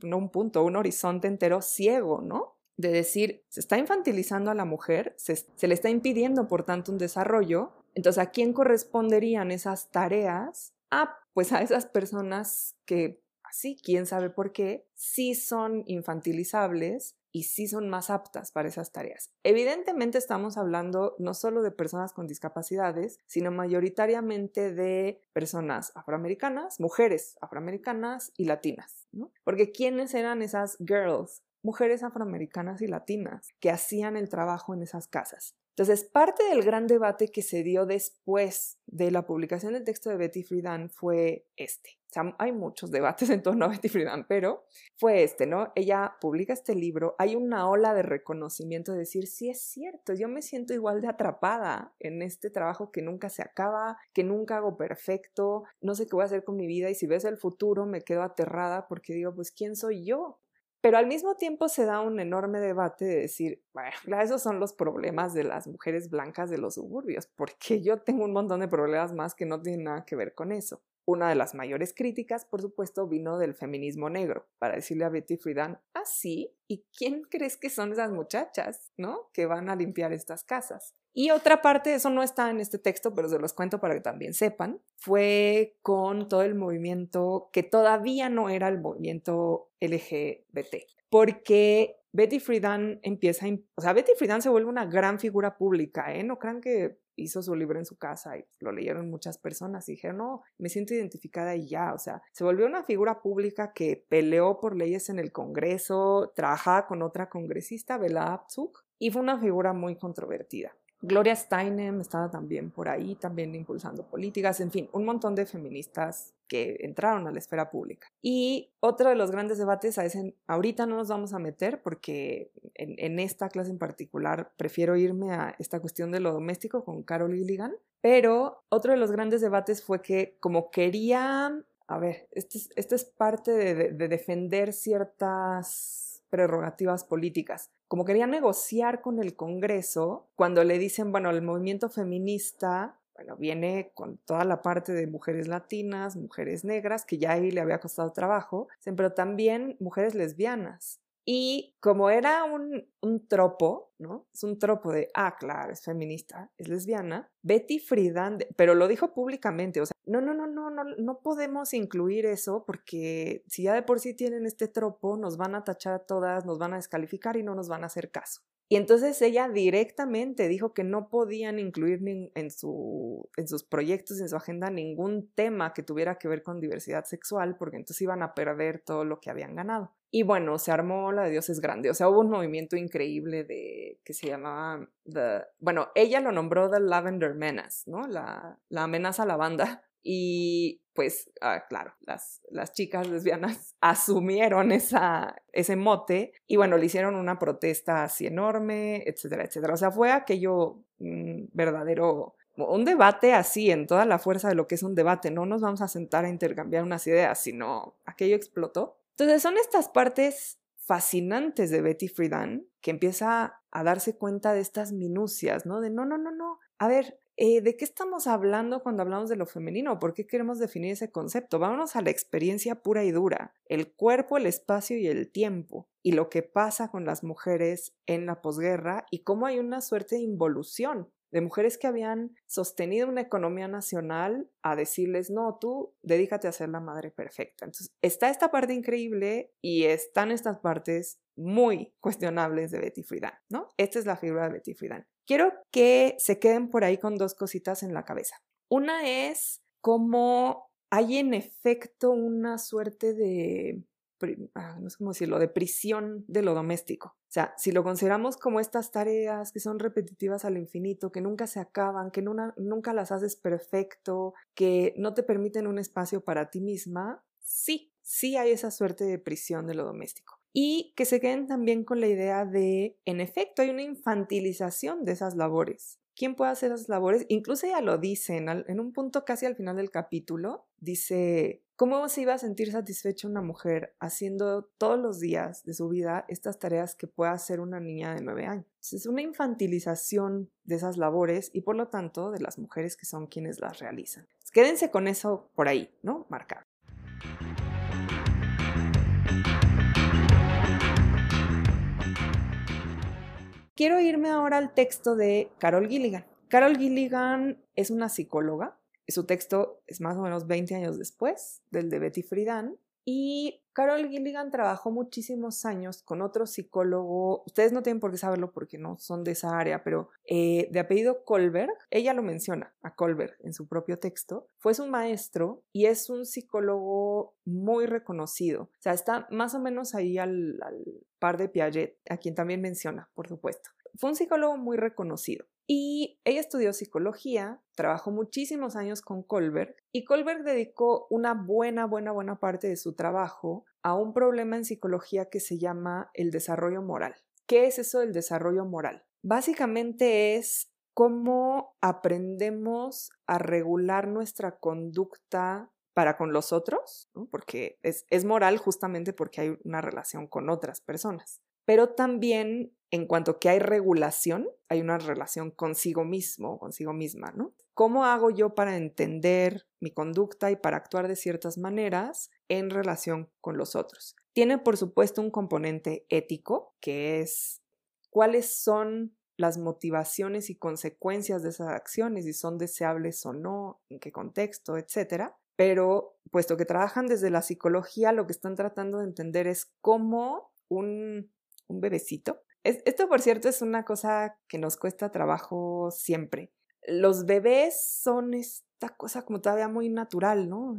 A: no un punto, un horizonte entero ciego, ¿no? De decir, se está infantilizando a la mujer, se, se le está impidiendo, por tanto, un desarrollo. Entonces, ¿a quién corresponderían esas tareas Ah, pues a esas personas que así, quién sabe por qué, sí son infantilizables y sí son más aptas para esas tareas. Evidentemente estamos hablando no solo de personas con discapacidades, sino mayoritariamente de personas afroamericanas, mujeres afroamericanas y latinas, ¿no? Porque ¿quiénes eran esas girls? Mujeres afroamericanas y latinas que hacían el trabajo en esas casas. Entonces, parte del gran debate que se dio después de la publicación del texto de Betty Friedan fue este. Hay muchos debates en torno a Betty Friedan, pero fue este, ¿no? Ella publica este libro, hay una ola de reconocimiento de decir, sí es cierto, yo me siento igual de atrapada en este trabajo que nunca se acaba, que nunca hago perfecto, no sé qué voy a hacer con mi vida y si ves el futuro me quedo aterrada porque digo, pues, ¿quién soy yo? Pero al mismo tiempo se da un enorme debate de decir, bueno, esos son los problemas de las mujeres blancas de los suburbios, porque yo tengo un montón de problemas más que no tienen nada que ver con eso. Una de las mayores críticas, por supuesto, vino del feminismo negro, para decirle a Betty Friedan, ah, sí, ¿y quién crees que son esas muchachas, no? Que van a limpiar estas casas. Y otra parte, eso no está en este texto, pero se los cuento para que también sepan, fue con todo el movimiento que todavía no era el movimiento LGBT, porque Betty Friedan empieza, o sea, Betty Friedan se vuelve una gran figura pública, ¿eh? No crean que hizo su libro en su casa y lo leyeron muchas personas y dijeron, no, me siento identificada y ya, o sea, se volvió una figura pública que peleó por leyes en el Congreso, trabajaba con otra congresista, Bela Abzug, y fue una figura muy controvertida. Gloria Steinem estaba también por ahí, también impulsando políticas, en fin, un montón de feministas que entraron a la esfera pública. Y otro de los grandes debates, a ese, ahorita no nos vamos a meter porque en, esta clase en particular prefiero irme a esta cuestión de lo doméstico con Carol Gilligan, pero otro de los grandes debates fue que como quería, a ver, esto es, esto es parte de defender ciertas prerrogativas políticas como quería negociar con el Congreso, cuando le dicen, bueno, el movimiento feminista, bueno, viene con toda la parte de mujeres latinas, mujeres negras, que ya ahí le había costado trabajo, pero también mujeres lesbianas. Y como era un, un, tropo, ¿no? Es un tropo de, ah, claro, es feminista, es lesbiana. Betty Friedan, pero lo dijo públicamente, o sea, no, no, no, no, no, no podemos incluir eso porque si ya de por sí tienen este tropo, nos van a tachar a todas, nos van a descalificar y no nos van a hacer caso. Y entonces ella directamente dijo que no podían incluir en, su, en sus proyectos, en su agenda, ningún tema que tuviera que ver con diversidad sexual, porque entonces iban a perder todo lo que habían ganado. Y bueno, se armó la de Dios es grande. O sea, hubo un movimiento increíble de que se llamaba the, bueno, ella lo nombró The Lavender Menace, ¿no? La, la amenaza a la banda. Y pues, ah, claro, las, las chicas lesbianas asumieron esa, ese mote y bueno, le hicieron una protesta así enorme, etcétera, etcétera. O sea, fue aquello un verdadero, un debate así, en toda la fuerza de lo que es un debate. No nos vamos a sentar a intercambiar unas ideas, sino aquello explotó. Entonces, son estas partes fascinantes de Betty Friedan que empieza a darse cuenta de estas minucias, ¿no? De no, no, no, no. A ver, eh, ¿de qué estamos hablando cuando hablamos de lo femenino? ¿Por qué queremos definir ese concepto? Vámonos a la experiencia pura y dura, el cuerpo, el espacio y el tiempo, y lo que pasa con las mujeres en la posguerra y cómo hay una suerte de involución de mujeres que habían sostenido una economía nacional a decirles, no, tú dedícate a ser la madre perfecta. Entonces, está esta parte increíble y están estas partes muy cuestionables de Betty Friedan, ¿no? Esta es la figura de Betty Friedan. Quiero que se queden por ahí con dos cositas en la cabeza. Una es cómo hay en efecto una suerte de, no sé cómo decirlo, de prisión de lo doméstico. O sea, si lo consideramos como estas tareas que son repetitivas al infinito, que nunca se acaban, que nunca las haces perfecto, que no te permiten un espacio para ti misma, sí, sí hay esa suerte de prisión de lo doméstico y que se queden también con la idea de, en efecto, hay una infantilización de esas labores. ¿Quién puede hacer esas labores? Incluso ella lo dice en, un punto casi al final del capítulo, dice, ¿cómo se iba a sentir satisfecha una mujer haciendo todos los días de su vida estas tareas que puede hacer una niña de nueve años? Es una infantilización de esas labores y por lo tanto de las mujeres que son quienes las realizan. Quédense con eso por ahí, ¿no? Marcado. Quiero irme ahora al texto de Carol Gilligan. Carol Gilligan es una psicóloga. Su texto es más o menos 20 años después del de Betty Friedan. Y Carol Gilligan trabajó muchísimos años con otro psicólogo, ustedes no tienen por qué saberlo porque no son de esa área, pero eh, de apellido Colberg, ella lo menciona a Colberg en su propio texto, fue su maestro y es un psicólogo muy reconocido, o sea, está más o menos ahí al, al par de Piaget, a quien también menciona, por supuesto. Fue un psicólogo muy reconocido. Y ella estudió psicología, trabajó muchísimos años con Colbert y Colbert dedicó una buena, buena, buena parte de su trabajo a un problema en psicología que se llama el desarrollo moral. ¿Qué es eso del desarrollo moral? Básicamente es cómo aprendemos a regular nuestra conducta para con los otros, porque es, es moral justamente porque hay una relación con otras personas pero también en cuanto que hay regulación, hay una relación consigo mismo, consigo misma, ¿no? ¿Cómo hago yo para entender mi conducta y para actuar de ciertas maneras en relación con los otros? Tiene, por supuesto, un componente ético, que es cuáles son las motivaciones y consecuencias de esas acciones, si son deseables o no, en qué contexto, etcétera. Pero puesto que trabajan desde la psicología, lo que están tratando de entender es cómo un un bebecito. Esto, por cierto, es una cosa que nos cuesta trabajo siempre. Los bebés son esta cosa como todavía muy natural, ¿no?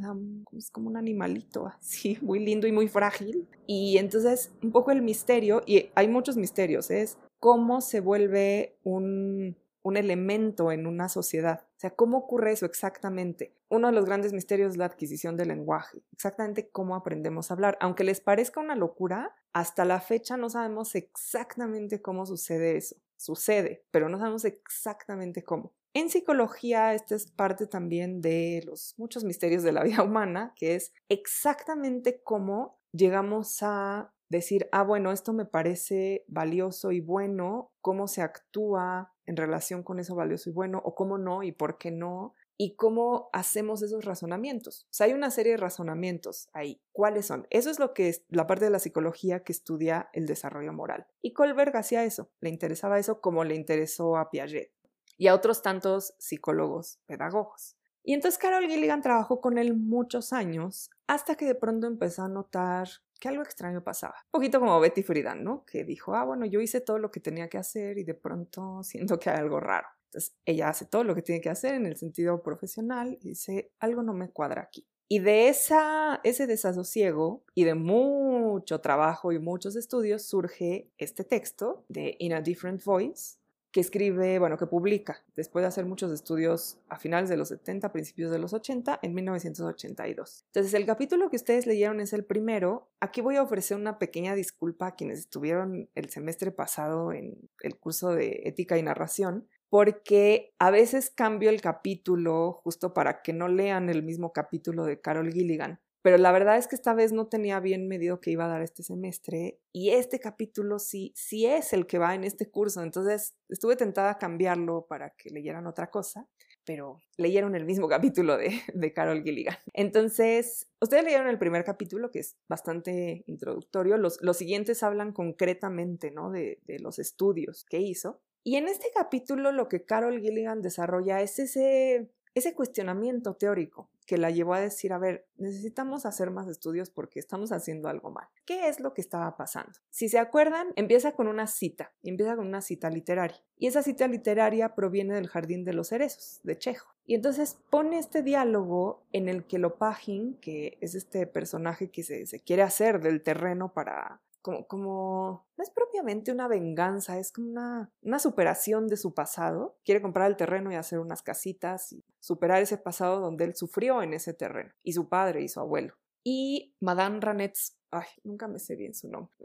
A: es como un animalito así, muy lindo y muy frágil. Y entonces, un poco el misterio, y hay muchos misterios, es cómo se vuelve un un elemento en una sociedad. O sea, ¿cómo ocurre eso exactamente? Uno de los grandes misterios es la adquisición del lenguaje, exactamente cómo aprendemos a hablar. Aunque les parezca una locura, hasta la fecha no sabemos exactamente cómo sucede eso. Sucede, pero no sabemos exactamente cómo. En psicología, esta es parte también de los muchos misterios de la vida humana, que es exactamente cómo llegamos a decir, ah, bueno, esto me parece valioso y bueno, cómo se actúa en relación con eso valioso y bueno, o cómo no y por qué no, y cómo hacemos esos razonamientos. O sea, hay una serie de razonamientos ahí. ¿Cuáles son? Eso es lo que es la parte de la psicología que estudia el desarrollo moral. Y Kohlberg hacía eso, le interesaba eso como le interesó a Piaget y a otros tantos psicólogos pedagogos. Y entonces Carol Gilligan trabajó con él muchos años hasta que de pronto empezó a notar que algo extraño pasaba. Un poquito como Betty Friedan, ¿no? Que dijo, ah, bueno, yo hice todo lo que tenía que hacer y de pronto siento que hay algo raro. Entonces, ella hace todo lo que tiene que hacer en el sentido profesional y dice, algo no me cuadra aquí. Y de esa, ese desasosiego y de mucho trabajo y muchos estudios surge este texto de In a Different Voice, que escribe, bueno, que publica después de hacer muchos estudios a finales de los 70, principios de los 80, en 1982. Entonces, el capítulo que ustedes leyeron es el primero. Aquí voy a ofrecer una pequeña disculpa a quienes estuvieron el semestre pasado en el curso de ética y narración, porque a veces cambio el capítulo justo para que no lean el mismo capítulo de Carol Gilligan pero la verdad es que esta vez no tenía bien medido que iba a dar este semestre y este capítulo sí, sí es el que va en este curso, entonces estuve tentada a cambiarlo para que leyeran otra cosa, pero leyeron el mismo capítulo de, de Carol Gilligan. Entonces, ustedes leyeron el primer capítulo, que es bastante introductorio, los, los siguientes hablan concretamente ¿no? de, de los estudios que hizo. Y en este capítulo lo que Carol Gilligan desarrolla es ese ese cuestionamiento teórico que la llevó a decir, a ver, necesitamos hacer más estudios porque estamos haciendo algo mal. ¿Qué es lo que estaba pasando? Si se acuerdan, empieza con una cita, empieza con una cita literaria. Y esa cita literaria proviene del Jardín de los Cerezos, de Chejo. Y entonces pone este diálogo en el que Lopagin, que es este personaje que se, se quiere hacer del terreno para como, no es propiamente una venganza, es como una, una superación de su pasado. Quiere comprar el terreno y hacer unas casitas y superar ese pasado donde él sufrió en ese terreno, y su padre y su abuelo. Y Madame Ranetz, ay, nunca me sé bien su nombre,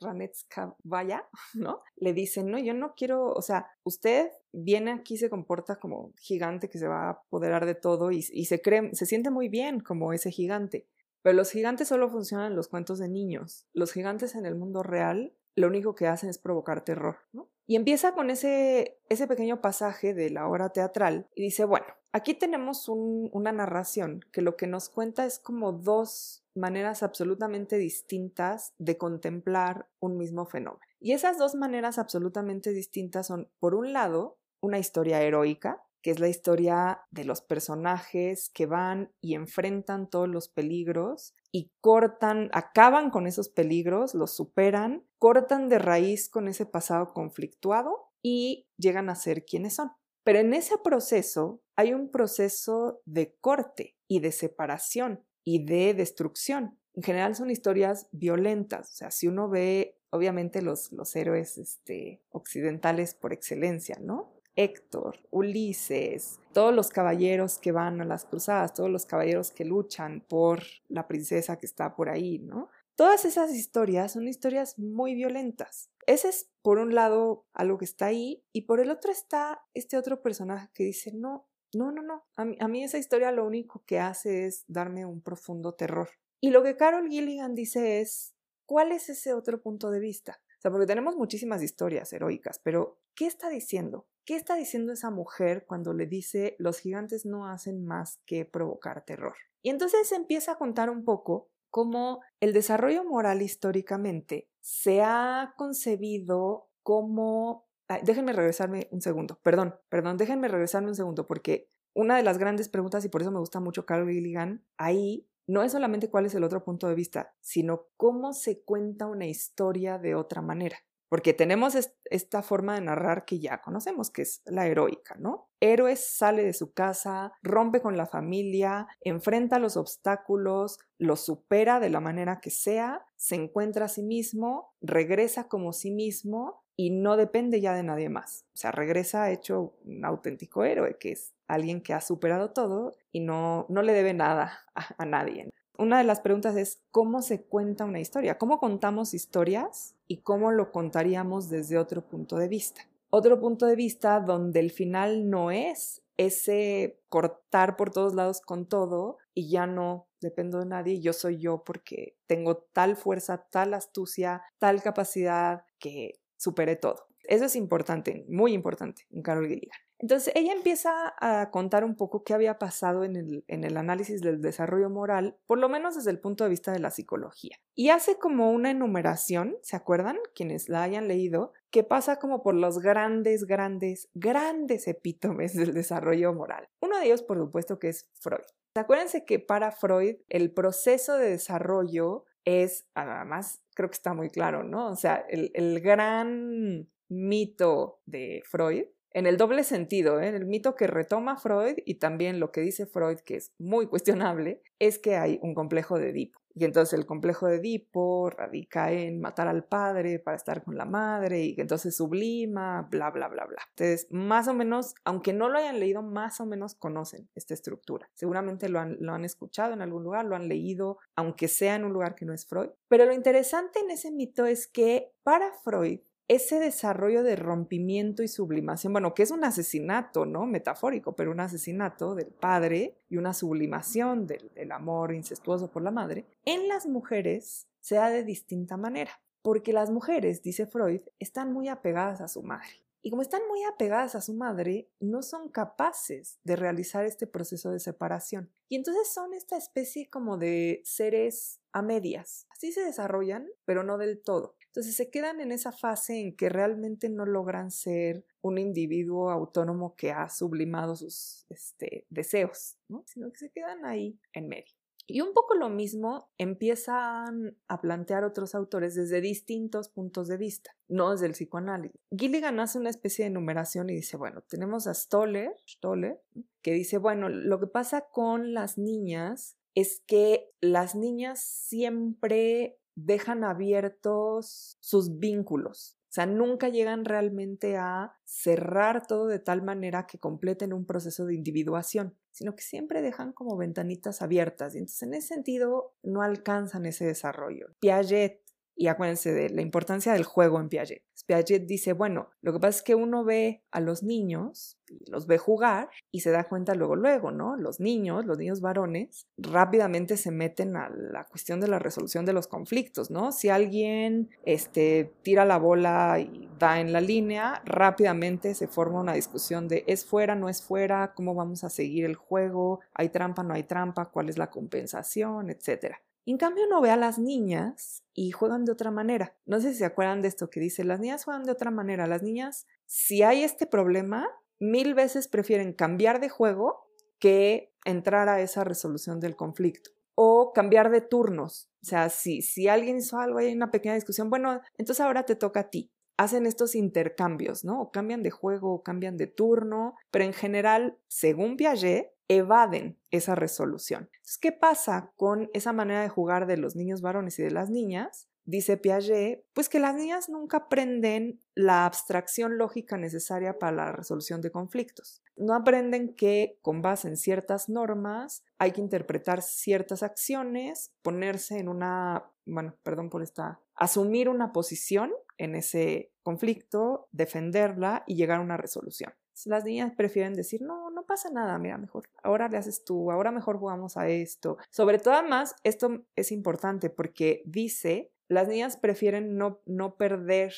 A: Ranetskaya, ¿no? Le dicen, no, yo no quiero, o sea, usted viene aquí, se comporta como gigante que se va a apoderar de todo y, y se cree, se siente muy bien como ese gigante pero los gigantes solo funcionan en los cuentos de niños. Los gigantes en el mundo real lo único que hacen es provocar terror, ¿no? Y empieza con ese, ese pequeño pasaje de la obra teatral y dice, bueno, aquí tenemos una narración que lo que nos cuenta es como dos maneras absolutamente distintas de contemplar un mismo fenómeno. Y esas dos maneras absolutamente distintas son, por un lado, una historia heroica, que es la historia de los personajes que van y enfrentan todos los peligros y cortan, acaban con esos peligros, los superan, cortan de raíz con ese pasado conflictuado y llegan a ser quienes son. Pero en ese proceso hay un proceso de corte y de separación y de destrucción. En general son historias violentas, o sea, si uno ve obviamente los, los héroes este, occidentales por excelencia, ¿no? Héctor, Ulises, todos los caballeros que van a las cruzadas, todos los caballeros que luchan por la princesa que está por ahí, ¿no? Todas esas historias son historias muy violentas. Ese es, por un lado, algo que está ahí, y por el otro está este otro personaje que dice, no, no, no, no, a mí, esa historia lo único que hace es darme un profundo terror. Y lo que Carol Gilligan dice es, ¿cuál es ese otro punto de vista? O sea, porque tenemos muchísimas historias heroicas, pero ¿qué está diciendo? ¿Qué está diciendo esa mujer cuando le dice los gigantes no hacen más que provocar terror? Y entonces empieza a contar un poco cómo el desarrollo moral históricamente se ha concebido como... déjenme regresarme un segundo, perdón, perdón, déjenme regresarme un segundo porque una de las grandes preguntas, y por eso me gusta mucho Carol Gilligan, ahí no es solamente cuál es el otro punto de vista, sino cómo se cuenta una historia de otra manera. Porque tenemos esta forma de narrar que ya conocemos, que es la heroica, ¿no? Héroes sale de su casa, rompe con la familia, enfrenta los obstáculos, los supera de la manera que sea, se encuentra a sí mismo, regresa como sí mismo y no depende ya de nadie más. O sea, regresa hecho un auténtico héroe, que es alguien que ha superado todo y no, no le debe nada a nadie una de las preguntas es cómo se cuenta una historia, cómo contamos historias y cómo lo contaríamos desde otro punto de vista. Otro punto de vista donde el final no es ese cortar por todos lados con todo y ya no dependo de nadie, yo soy yo porque tengo tal fuerza, tal astucia, tal capacidad que superé todo. Eso es importante, muy importante en Carol Gilligan. Entonces ella empieza a contar un poco qué había pasado en el, en el, análisis del desarrollo moral, por lo menos desde el punto de vista de la psicología. Y hace como una enumeración, ¿se acuerdan? Quienes la hayan leído, que pasa como por los grandes, grandes, grandes epítomes del desarrollo moral. Uno de ellos, por supuesto, que es Freud. Acuérdense que para Freud el proceso de desarrollo es, además, creo que está muy claro, ¿no? O sea, el, el gran mito de Freud en el doble sentido, ¿eh? en el mito que retoma Freud y también lo que dice Freud, que es muy cuestionable, es que hay un complejo de Edipo. Y entonces el complejo de Edipo radica en matar al padre para estar con la madre y que entonces sublima, bla, bla, bla, bla. Entonces, más o menos, aunque no lo hayan leído, más o menos conocen esta estructura. Seguramente lo han, lo han escuchado en algún lugar, lo han leído, aunque sea en un lugar que no es Freud. Pero lo interesante en ese mito es que para Freud, ese desarrollo de rompimiento y sublimación, bueno, que es un asesinato, ¿no? Metafórico, pero un asesinato del padre y una sublimación del, amor incestuoso por la madre, en las mujeres se da de distinta manera, porque las mujeres, dice Freud, están muy apegadas a su madre. Y como están muy apegadas a su madre, no son capaces de realizar este proceso de separación. Y entonces son esta especie como de seres a medias. Así se desarrollan, pero no del todo. Entonces se quedan en esa fase en que realmente no logran ser un individuo autónomo que ha sublimado sus este, deseos, ¿no? sino que se quedan ahí en medio. Y un poco lo mismo empiezan a plantear otros autores desde distintos puntos de vista, no desde el psicoanálisis. Gilligan hace una especie de enumeración y dice, bueno, tenemos a Stoller, Stoller, que dice, bueno, lo que pasa con las niñas es que las niñas siempre dejan abiertos sus vínculos. O sea, nunca llegan realmente a cerrar todo de tal manera que completen un proceso de individuación, sino que siempre dejan como ventanitas abiertas. Y entonces, en ese sentido, no alcanzan ese desarrollo. Piaget y acuérdense de la importancia del juego en Piaget. Piaget dice, bueno, lo que pasa es que uno ve a los niños, los ve jugar y se da cuenta luego, luego, ¿no? Los niños, los niños varones, rápidamente se meten a la cuestión de la resolución de los conflictos, ¿no? Si alguien este, tira la bola y da en la línea, rápidamente se forma una discusión de es fuera, no es fuera, cómo vamos a seguir el juego, hay trampa, no hay trampa, cuál es la compensación, etcétera en cambio uno ve a las niñas y juegan de otra manera. No sé si se acuerdan de esto que dice, las niñas juegan de otra manera. Las niñas, si hay este problema, mil veces prefieren cambiar de juego que entrar a esa resolución del conflicto. O cambiar de turnos. O sea, si, si alguien hizo algo, hay una pequeña discusión, bueno, entonces ahora te toca a ti. Hacen estos intercambios, ¿no? O cambian de juego cambian de turno, pero en general, según Piaget, evaden esa resolución. Entonces, ¿qué pasa con esa manera de jugar de los niños varones y de las niñas? dice Piaget, pues que las niñas nunca aprenden la abstracción lógica necesaria para la resolución de conflictos. No aprenden que con base en ciertas normas hay que interpretar ciertas acciones, ponerse en una, bueno, perdón por esta, asumir una posición en ese conflicto, defenderla y llegar a una resolución. Las niñas prefieren decir, no, no pasa nada, mira, mejor, ahora le haces tú, ahora mejor jugamos a esto. Sobre todo, además, esto es importante porque dice las niñas prefieren no, no perder,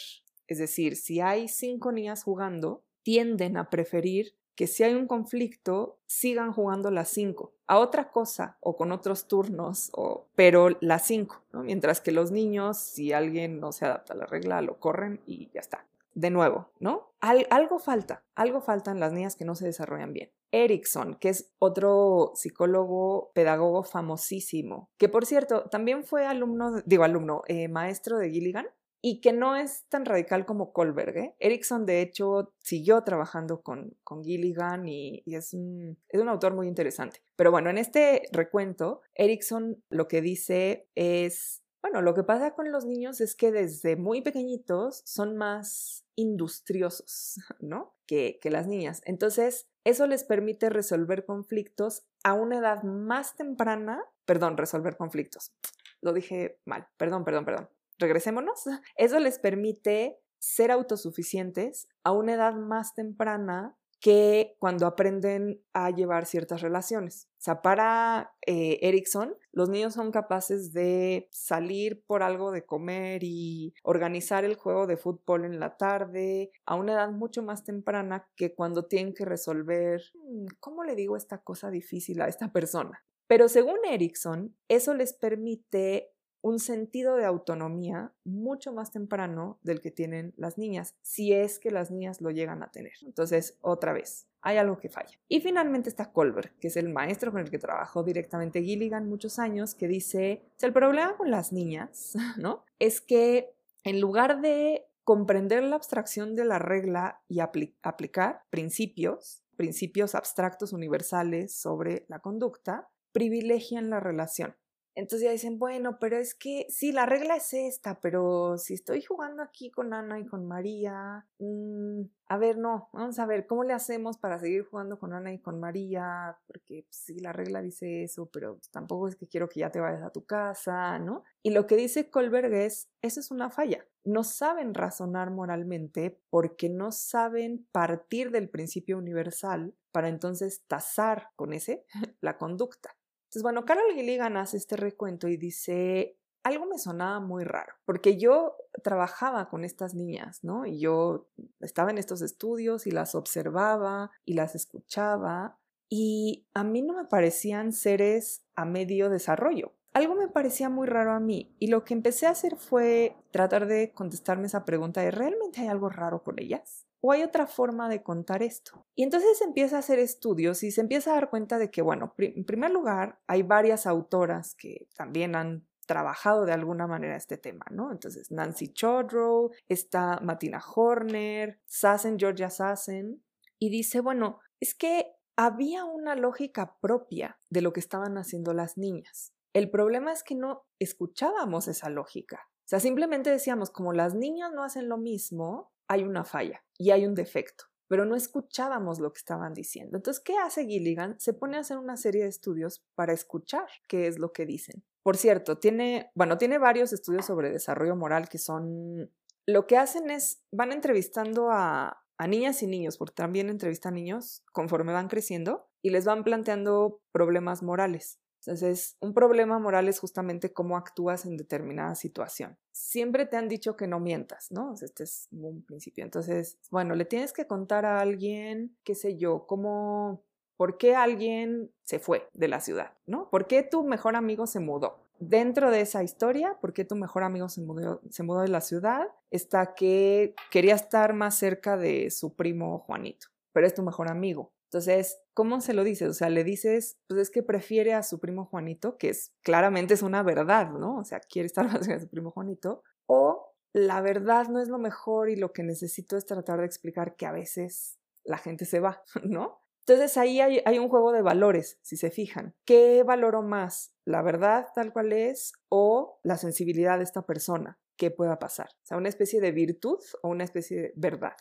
A: es decir, si hay cinco niñas jugando, tienden a preferir que si hay un conflicto, sigan jugando las cinco, a otra cosa o con otros turnos, o, pero las cinco. Mientras que los niños, si alguien no se adapta a la regla, lo corren y ya está. De nuevo, ¿no? algo falta, algo falta en las niñas que no se desarrollan bien. Erickson, que es otro psicólogo pedagogo famosísimo, que por cierto también fue alumno, digo alumno, eh, maestro de Gilligan, y que no es tan radical como Kohlberg. ¿eh? Erickson, de hecho, siguió trabajando con, con Gilligan y, es, un, es, un, autor muy interesante. Pero bueno, en este recuento, Erickson lo que dice es, bueno, lo que pasa con los niños es que desde muy pequeñitos son más industriosos, ¿no? Que, que las niñas. Entonces, eso les permite resolver conflictos a una edad más temprana, perdón, resolver conflictos. Lo dije mal, perdón, perdón, perdón. Regresémonos. Eso les permite ser autosuficientes a una edad más temprana que cuando aprenden a llevar ciertas relaciones. O sea, para eh, Erickson, los niños son capaces de salir por algo de comer y organizar el juego de fútbol en la tarde a una edad mucho más temprana que cuando tienen que resolver, mm, ¿cómo le digo esta cosa difícil a esta persona? Pero según Erickson, eso les permite un sentido de autonomía mucho más temprano del que tienen las niñas, si es que las niñas lo llegan a tener. Entonces, otra vez, hay algo que falla. Y finalmente está Colbert, que es el maestro con el que trabajó directamente Gilligan muchos años, que dice, el problema con las niñas, ¿no? Es que en lugar de comprender la abstracción de la regla y aplicar principios, principios abstractos universales sobre la conducta, privilegian la relación. Entonces ya dicen, bueno, pero es que sí, la regla es esta, pero si estoy jugando aquí con Ana y con María, mm, a ver, no, vamos a ver, ¿cómo le hacemos para seguir jugando con Ana y con María? Porque pues, sí, la regla dice eso, pero tampoco es que quiero que ya te vayas a tu casa, ¿no? Y lo que dice Kohlberg es, eso es una falla. No saben razonar moralmente porque no saben partir del principio universal para entonces tasar con ese la conducta. Entonces, bueno, Carol Gilligan hace este recuento y dice, algo me sonaba muy raro, porque yo trabajaba con estas niñas, ¿no? Y yo estaba en estos estudios y las observaba y las escuchaba y a mí no me parecían seres a medio desarrollo. Algo me parecía muy raro a mí y lo que empecé a hacer fue tratar de contestarme esa pregunta de ¿realmente hay algo raro con ellas? ¿O hay otra forma de contar esto? Y entonces se empieza a hacer estudios y se empieza a dar cuenta de que, bueno, en primer lugar, hay varias autoras que también han trabajado de alguna manera este tema, ¿no? Entonces, Nancy Chodrow, está Matina Horner, Sassen, Georgia Sassen, y dice, bueno, es que había una lógica propia de lo que estaban haciendo las niñas. El problema es que no escuchábamos esa lógica. O sea, simplemente decíamos, como las niñas no hacen lo mismo, hay una falla y hay un defecto, pero no escuchábamos lo que estaban diciendo. Entonces, ¿qué hace Gilligan? Se pone a hacer una serie de estudios para escuchar qué es lo que dicen. Por cierto, tiene, bueno, tiene varios estudios sobre desarrollo moral que son, lo que hacen es, van entrevistando a, a niñas y niños, porque también entrevistan niños conforme van creciendo y les van planteando problemas morales. Entonces, un problema moral es justamente cómo actúas en determinada situación. Siempre te han dicho que no mientas, ¿no? Este es un principio. Entonces, bueno, le tienes que contar a alguien, qué sé yo, cómo, por qué alguien se fue de la ciudad, ¿no? ¿Por qué tu mejor amigo se mudó? Dentro de esa historia, ¿por qué tu mejor amigo se mudó, se mudó de la ciudad? Está que quería estar más cerca de su primo Juanito, pero es tu mejor amigo. Entonces, ¿cómo se lo dices? O sea, le dices, pues es que prefiere a su primo Juanito, que es claramente es una verdad, ¿no? O sea, quiere estar más con su primo Juanito, o la verdad no es lo mejor y lo que necesito es tratar de explicar que a veces la gente se va, ¿no? Entonces ahí hay, hay, un juego de valores, si se fijan. ¿Qué valoro más? ¿La verdad tal cual es o la sensibilidad de esta persona? ¿Qué pueda pasar? O sea, una especie de virtud o una especie de verdad.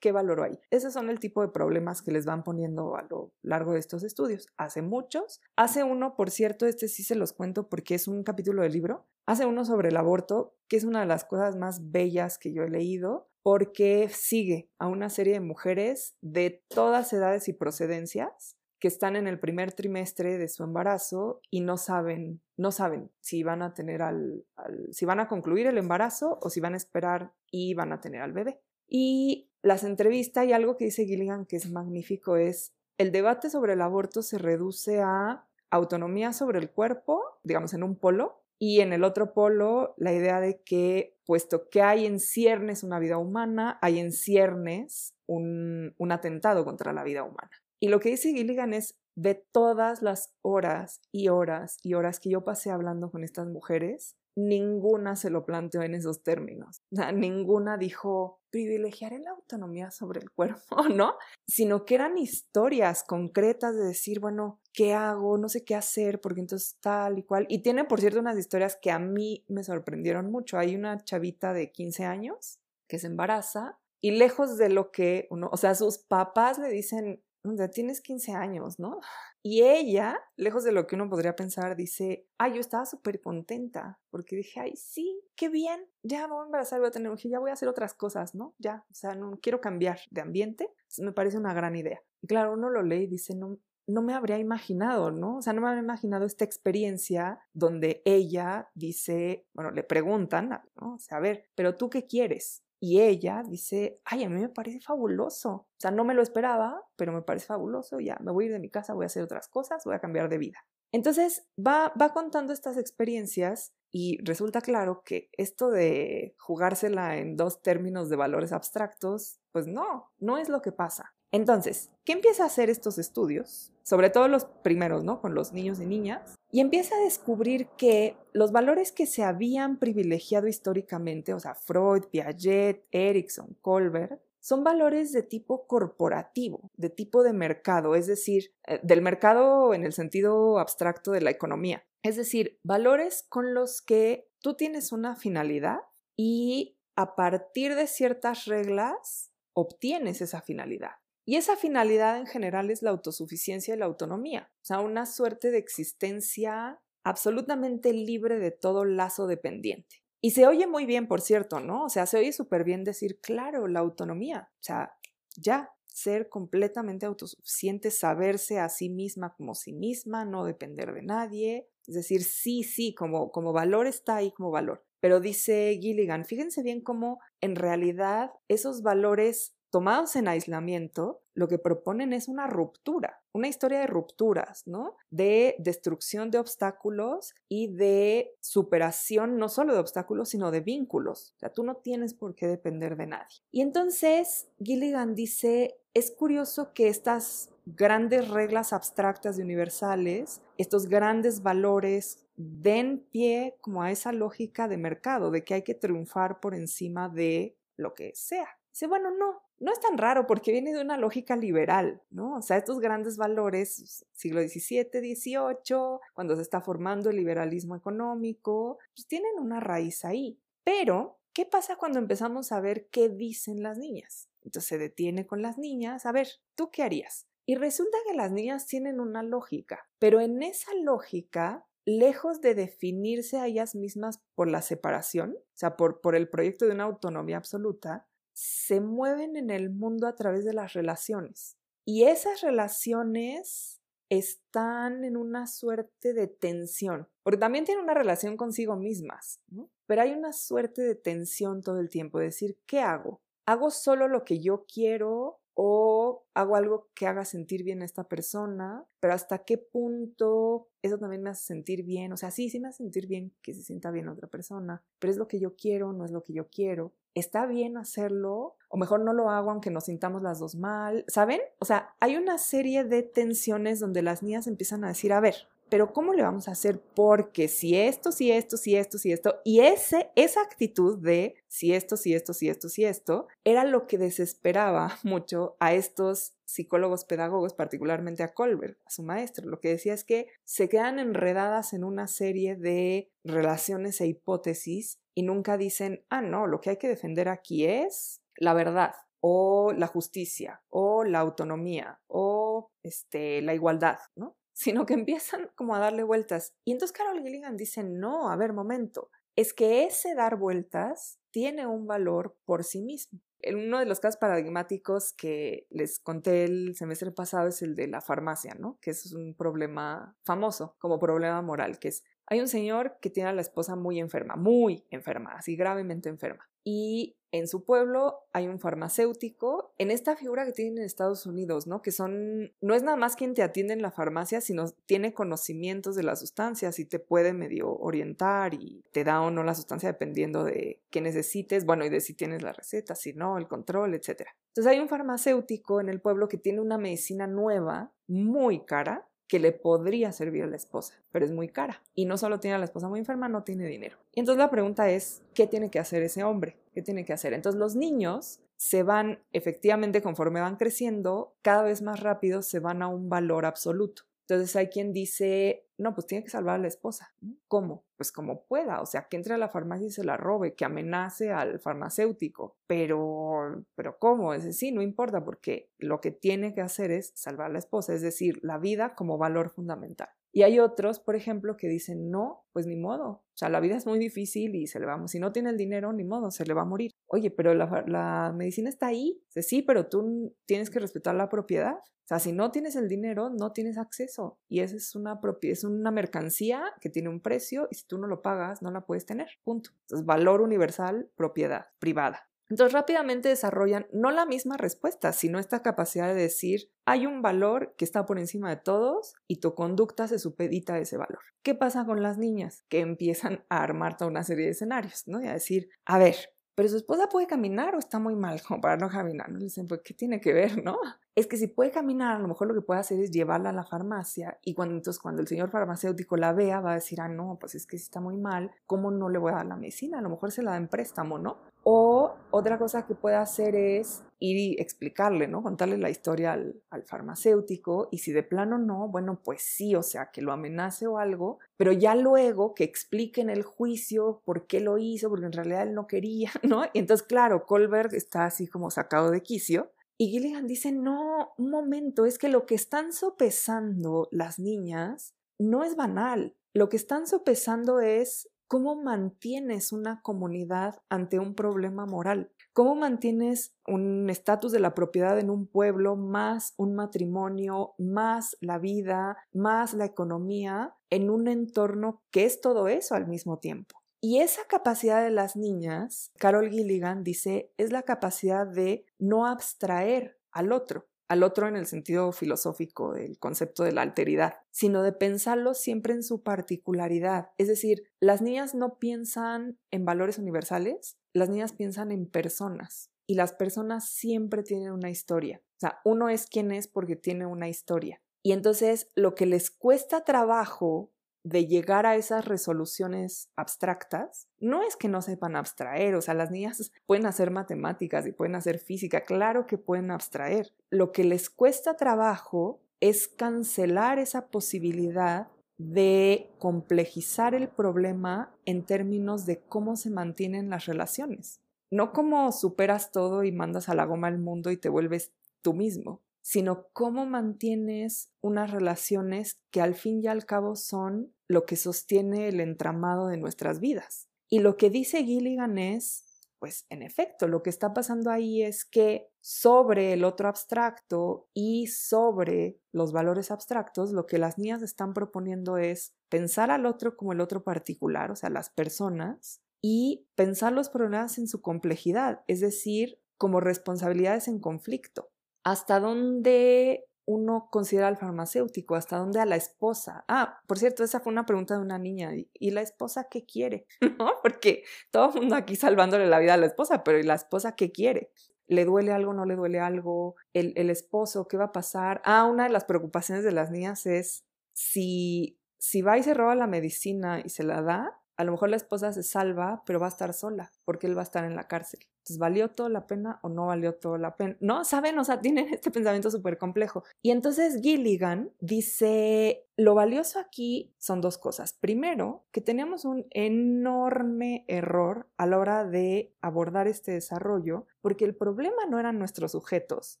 A: ¿Qué valoro ahí? Esos son el tipo de problemas que les van poniendo a lo largo de estos estudios. Hace muchos. Hace uno, por cierto, este sí se los cuento porque es un capítulo del libro. Hace uno sobre el aborto, que es una de las cosas más bellas que yo he leído porque sigue a una serie de mujeres de todas edades y procedencias que están en el primer trimestre de su embarazo y no saben, no saben si van a tener al, si van a concluir el embarazo o si van a esperar y van a tener al bebé. Y las entrevistas y algo que dice Gilligan que es magnífico es el debate sobre el aborto se reduce a autonomía sobre el cuerpo, digamos en un polo, y en el otro polo la idea de que puesto que hay en ciernes una vida humana, hay en ciernes un, un atentado contra la vida humana. Y lo que dice Gilligan es, de todas las horas y horas y horas que yo pasé hablando con estas mujeres, ninguna se lo planteó en esos términos. ninguna dijo privilegiar la autonomía sobre el cuerpo, ¿no? Sino que eran historias concretas de decir, bueno, ¿qué hago? No sé qué hacer, porque entonces tal y cual. Y tiene, por cierto, unas historias que a mí me sorprendieron mucho. Hay una chavita de 15 años que se embaraza y lejos de lo que uno, o sea, sus papás le dicen, sea, tienes 15 años, ¿no? Y ella, lejos de lo que uno podría pensar, dice, ay, yo estaba súper contenta, porque dije, ay, sí, qué bien, ya me voy a embarazar, voy a tener un hijo, ya voy a hacer otras cosas, ¿no? Ya, o sea, no quiero cambiar de ambiente, me parece una gran idea. Y claro, uno lo lee y dice, no, no me habría imaginado, ¿no? O sea, no me habría imaginado esta experiencia donde ella dice, bueno, le preguntan, ¿no? O sea, a ver, pero tú qué quieres? Y ella dice, ay, a mí me parece fabuloso. O sea, no me lo esperaba, pero me parece fabuloso. Ya, me voy a ir de mi casa, voy a hacer otras cosas, voy a cambiar de vida. Entonces, va, va contando estas experiencias y resulta claro que esto de jugársela en dos términos de valores abstractos, pues no, no es lo que pasa. Entonces, ¿qué empieza a hacer estos estudios? Sobre todo los primeros, ¿no? Con los niños y niñas. Y empieza a descubrir que los valores que se habían privilegiado históricamente, o sea, Freud, Piaget, Erickson, Colbert, son valores de tipo corporativo, de tipo de mercado, es decir, eh, del mercado en el sentido abstracto de la economía. Es decir, valores con los que tú tienes una finalidad y a partir de ciertas reglas obtienes esa finalidad. Y esa finalidad en general es la autosuficiencia y la autonomía, o sea, una suerte de existencia absolutamente libre de todo lazo dependiente. Y se oye muy bien, por cierto, ¿no? O sea, se oye súper bien decir, claro, la autonomía, o sea, ya, ser completamente autosuficiente, saberse a sí misma como sí misma, no depender de nadie. Es decir, sí, sí, como, como valor está ahí como valor. Pero dice Gilligan, fíjense bien cómo en realidad esos valores tomados en aislamiento, lo que proponen es una ruptura, una historia de rupturas, ¿no? De destrucción de obstáculos y de superación no solo de obstáculos, sino de vínculos. O sea, tú no tienes por qué depender de nadie. Y entonces Gilligan dice, es curioso que estas grandes reglas abstractas y universales, estos grandes valores den pie como a esa lógica de mercado, de que hay que triunfar por encima de lo que sea. Dice, bueno, no, no es tan raro porque viene de una lógica liberal, ¿no? O sea, estos grandes valores, siglo XVII, XVIII, cuando se está formando el liberalismo económico, pues tienen una raíz ahí. Pero, ¿qué pasa cuando empezamos a ver qué dicen las niñas? Entonces se detiene con las niñas, a ver, ¿tú qué harías? Y resulta que las niñas tienen una lógica, pero en esa lógica lejos de definirse a ellas mismas por la separación, o sea, por, por el proyecto de una autonomía absoluta, se mueven en el mundo a través de las relaciones. Y esas relaciones están en una suerte de tensión, porque también tienen una relación consigo mismas, pero hay una suerte de tensión todo el tiempo, decir, ¿qué hago? ¿Hago solo lo que yo quiero o hago algo que haga sentir bien a esta persona, pero hasta qué punto eso también me hace sentir bien, o sea, sí, sí me hace sentir bien que se sienta bien otra persona, pero es lo que yo quiero, no es lo que yo quiero. ¿Está bien hacerlo? O mejor no lo hago aunque nos sintamos las dos mal, ¿saben? O sea, hay una serie de tensiones donde las niñas empiezan a decir, a ver, pero ¿cómo le vamos a hacer? Porque si esto, si esto, si esto, si esto, y ese, esa actitud de si esto, si esto, si esto, si esto, era lo que desesperaba mucho a estos psicólogos pedagogos, particularmente a Colbert, a su maestro. Lo que decía es que se quedan enredadas en una serie de relaciones e hipótesis y nunca dicen, ah, no, lo que hay que defender aquí es la verdad o la justicia o la autonomía o este, la igualdad, ¿no? Sino que empiezan como a darle vueltas. Y entonces Carol Gilligan dice, no, a ver, momento, es que ese dar vueltas tiene un valor por sí mismo. Uno de los casos paradigmáticos que les conté el semestre pasado es el de la farmacia, ¿no? Que es un problema famoso como problema moral, que es, hay un señor que tiene a la esposa muy enferma, muy enferma, así gravemente enferma. Y en su pueblo hay un farmacéutico en esta figura que tienen en Estados Unidos, ¿no? Que son, no es nada más quien te atiende en la farmacia, sino tiene conocimientos de las sustancias y te puede medio orientar y te da o no la sustancia dependiendo de qué necesites, bueno, y de si tienes la receta, si no, el control, etc. Entonces hay un farmacéutico en el pueblo que tiene una medicina nueva, muy cara, que le podría servir a la esposa, pero es muy cara. Y no solo tiene a la esposa muy enferma, no tiene dinero. Y entonces la pregunta es, ¿qué tiene que hacer ese hombre? ¿Qué tiene que hacer? Entonces los niños se van, efectivamente, conforme van creciendo, cada vez más rápido se van a un valor absoluto. Entonces hay quien dice, no, pues tiene que salvar a la esposa. ¿Cómo? Pues como pueda, o sea, que entre a la farmacia y se la robe, que amenace al farmacéutico. Pero, pero ¿cómo? Es decir, no importa porque lo que tiene que hacer es salvar a la esposa, es decir, la vida como valor fundamental. Y hay otros, por ejemplo, que dicen, no, pues ni modo. O sea, la vida es muy difícil y se le va, si no tiene el dinero, ni modo, se le va a morir. Oye, pero la, medicina está ahí. Sí, pero tú tienes que respetar la propiedad. O sea, si no tienes el dinero, no tienes acceso. Y esa es una, es una mercancía que tiene un precio y si tú no lo pagas, no la puedes tener. Punto. Entonces, valor universal, propiedad privada. Entonces rápidamente desarrollan no la misma respuesta, sino esta capacidad de decir, hay un valor que está por encima de todos y tu conducta se supedita a ese valor. ¿Qué pasa con las niñas? Que empiezan a armar toda una serie de escenarios, ¿no? Y a decir, a ver, pero su esposa puede caminar o está muy mal como para no caminar. No dicen, pues, ¿qué tiene que ver, no? Es que si puede caminar, a lo mejor lo que puede hacer es llevarla a la farmacia y cuando entonces cuando el señor farmacéutico la vea va a decir, ah, no, pues es que está muy mal, ¿cómo no le voy a dar la medicina? A lo mejor se la da en préstamo, ¿no? O otra cosa que puede hacer es ir y explicarle, ¿no? Contarle la historia al, farmacéutico y si de plano no, bueno, pues sí, o sea, que lo amenace o algo, pero ya luego que explique en el juicio por qué lo hizo, porque en realidad él no quería, ¿no? Y entonces, claro, Colbert está así como sacado de quicio. Y Gilligan dice, no, un momento, es que lo que están sopesando las niñas no es banal. Lo que están sopesando es ¿Cómo mantienes una comunidad ante un problema moral? ¿Cómo mantienes un estatus de la propiedad en un pueblo más un matrimonio, más la vida, más la economía en un entorno que es todo eso al mismo tiempo? Y esa capacidad de las niñas, Carol Gilligan dice, es la capacidad de no abstraer al otro al otro en el sentido filosófico del concepto de la alteridad, sino de pensarlo siempre en su particularidad. Es decir, las niñas no piensan en valores universales, las niñas piensan en personas y las personas siempre tienen una historia. O sea, uno es quien es porque tiene una historia. Y entonces lo que les cuesta trabajo de llegar a esas resoluciones abstractas, no es que no sepan abstraer, o sea, las niñas pueden hacer matemáticas y pueden hacer física, claro que pueden abstraer. Lo que les cuesta trabajo es cancelar esa posibilidad de complejizar el problema en términos de cómo se mantienen las relaciones. No como superas todo y mandas a la goma al mundo y te vuelves tú mismo, sino cómo mantienes unas relaciones que al fin y al cabo son lo que sostiene el entramado de nuestras vidas. Y lo que dice Gilligan es, pues en efecto, lo que está pasando ahí es que sobre el otro abstracto y sobre los valores abstractos, lo que las niñas están proponiendo es pensar al otro como el otro particular, o sea, las personas, y pensar los problemas en su complejidad, es decir, como responsabilidades en conflicto hasta dónde uno considera al farmacéutico, hasta dónde a la esposa. Ah, por cierto, esa fue una pregunta de una niña. ¿Y la esposa qué quiere? ¿No? Porque todo el mundo aquí salvándole la vida a la esposa, pero ¿y la esposa qué quiere? ¿Le duele algo? ¿No le duele algo? ¿El, el esposo qué va a pasar? Ah, una de las preocupaciones de las niñas es si si va y se roba la medicina y se la da, a lo mejor la esposa se salva, pero va a estar sola, porque él va a estar en la cárcel. Entonces, ¿valió toda la pena o no valió toda la pena? No, ¿saben? O sea, tienen este pensamiento súper complejo. Y entonces Gilligan dice, lo valioso aquí son dos cosas. Primero, que teníamos un enorme error a la hora de abordar este desarrollo, porque el problema no eran nuestros sujetos,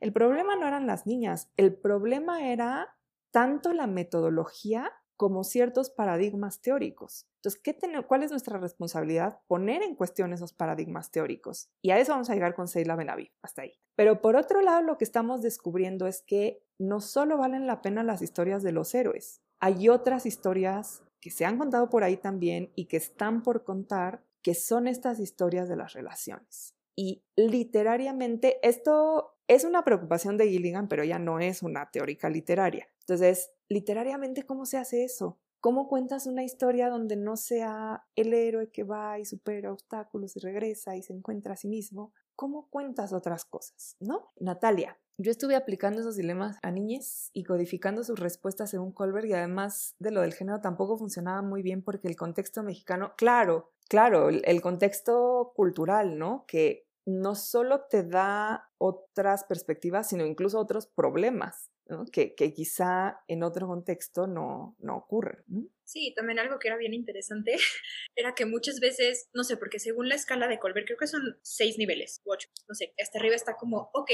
A: el problema no eran las niñas, el problema era tanto la metodología como ciertos paradigmas teóricos. Entonces, ¿qué ¿cuál es nuestra responsabilidad? Poner en cuestión esos paradigmas teóricos. Y a eso vamos a llegar con Seila Benaví, hasta ahí. Pero por otro lado, lo que estamos descubriendo es que no solo valen la pena las historias de los héroes, hay otras historias que se han contado por ahí también y que están por contar, que son estas historias de las relaciones. Y literariamente, esto es una preocupación de Gilligan, pero ella no es una teórica literaria. Entonces, literariamente, ¿cómo se hace eso? ¿Cómo cuentas una historia donde no sea el héroe que va y supera obstáculos y regresa y se encuentra a sí mismo? ¿Cómo cuentas otras cosas? ¿No? Natalia, yo estuve aplicando esos dilemas a niñas y codificando sus respuestas según Colbert y además de lo del género tampoco funcionaba muy bien porque el contexto mexicano, claro, claro, el, contexto cultural, ¿no? Que no solo te da otras perspectivas, sino incluso otros problemas, que, que, quizá en otro contexto no, no ocurren.
B: Sí, también algo que era bien interesante era que muchas veces, no sé, porque según la escala de Colbert, creo que son seis niveles, ocho, no sé, hasta arriba está como, ok,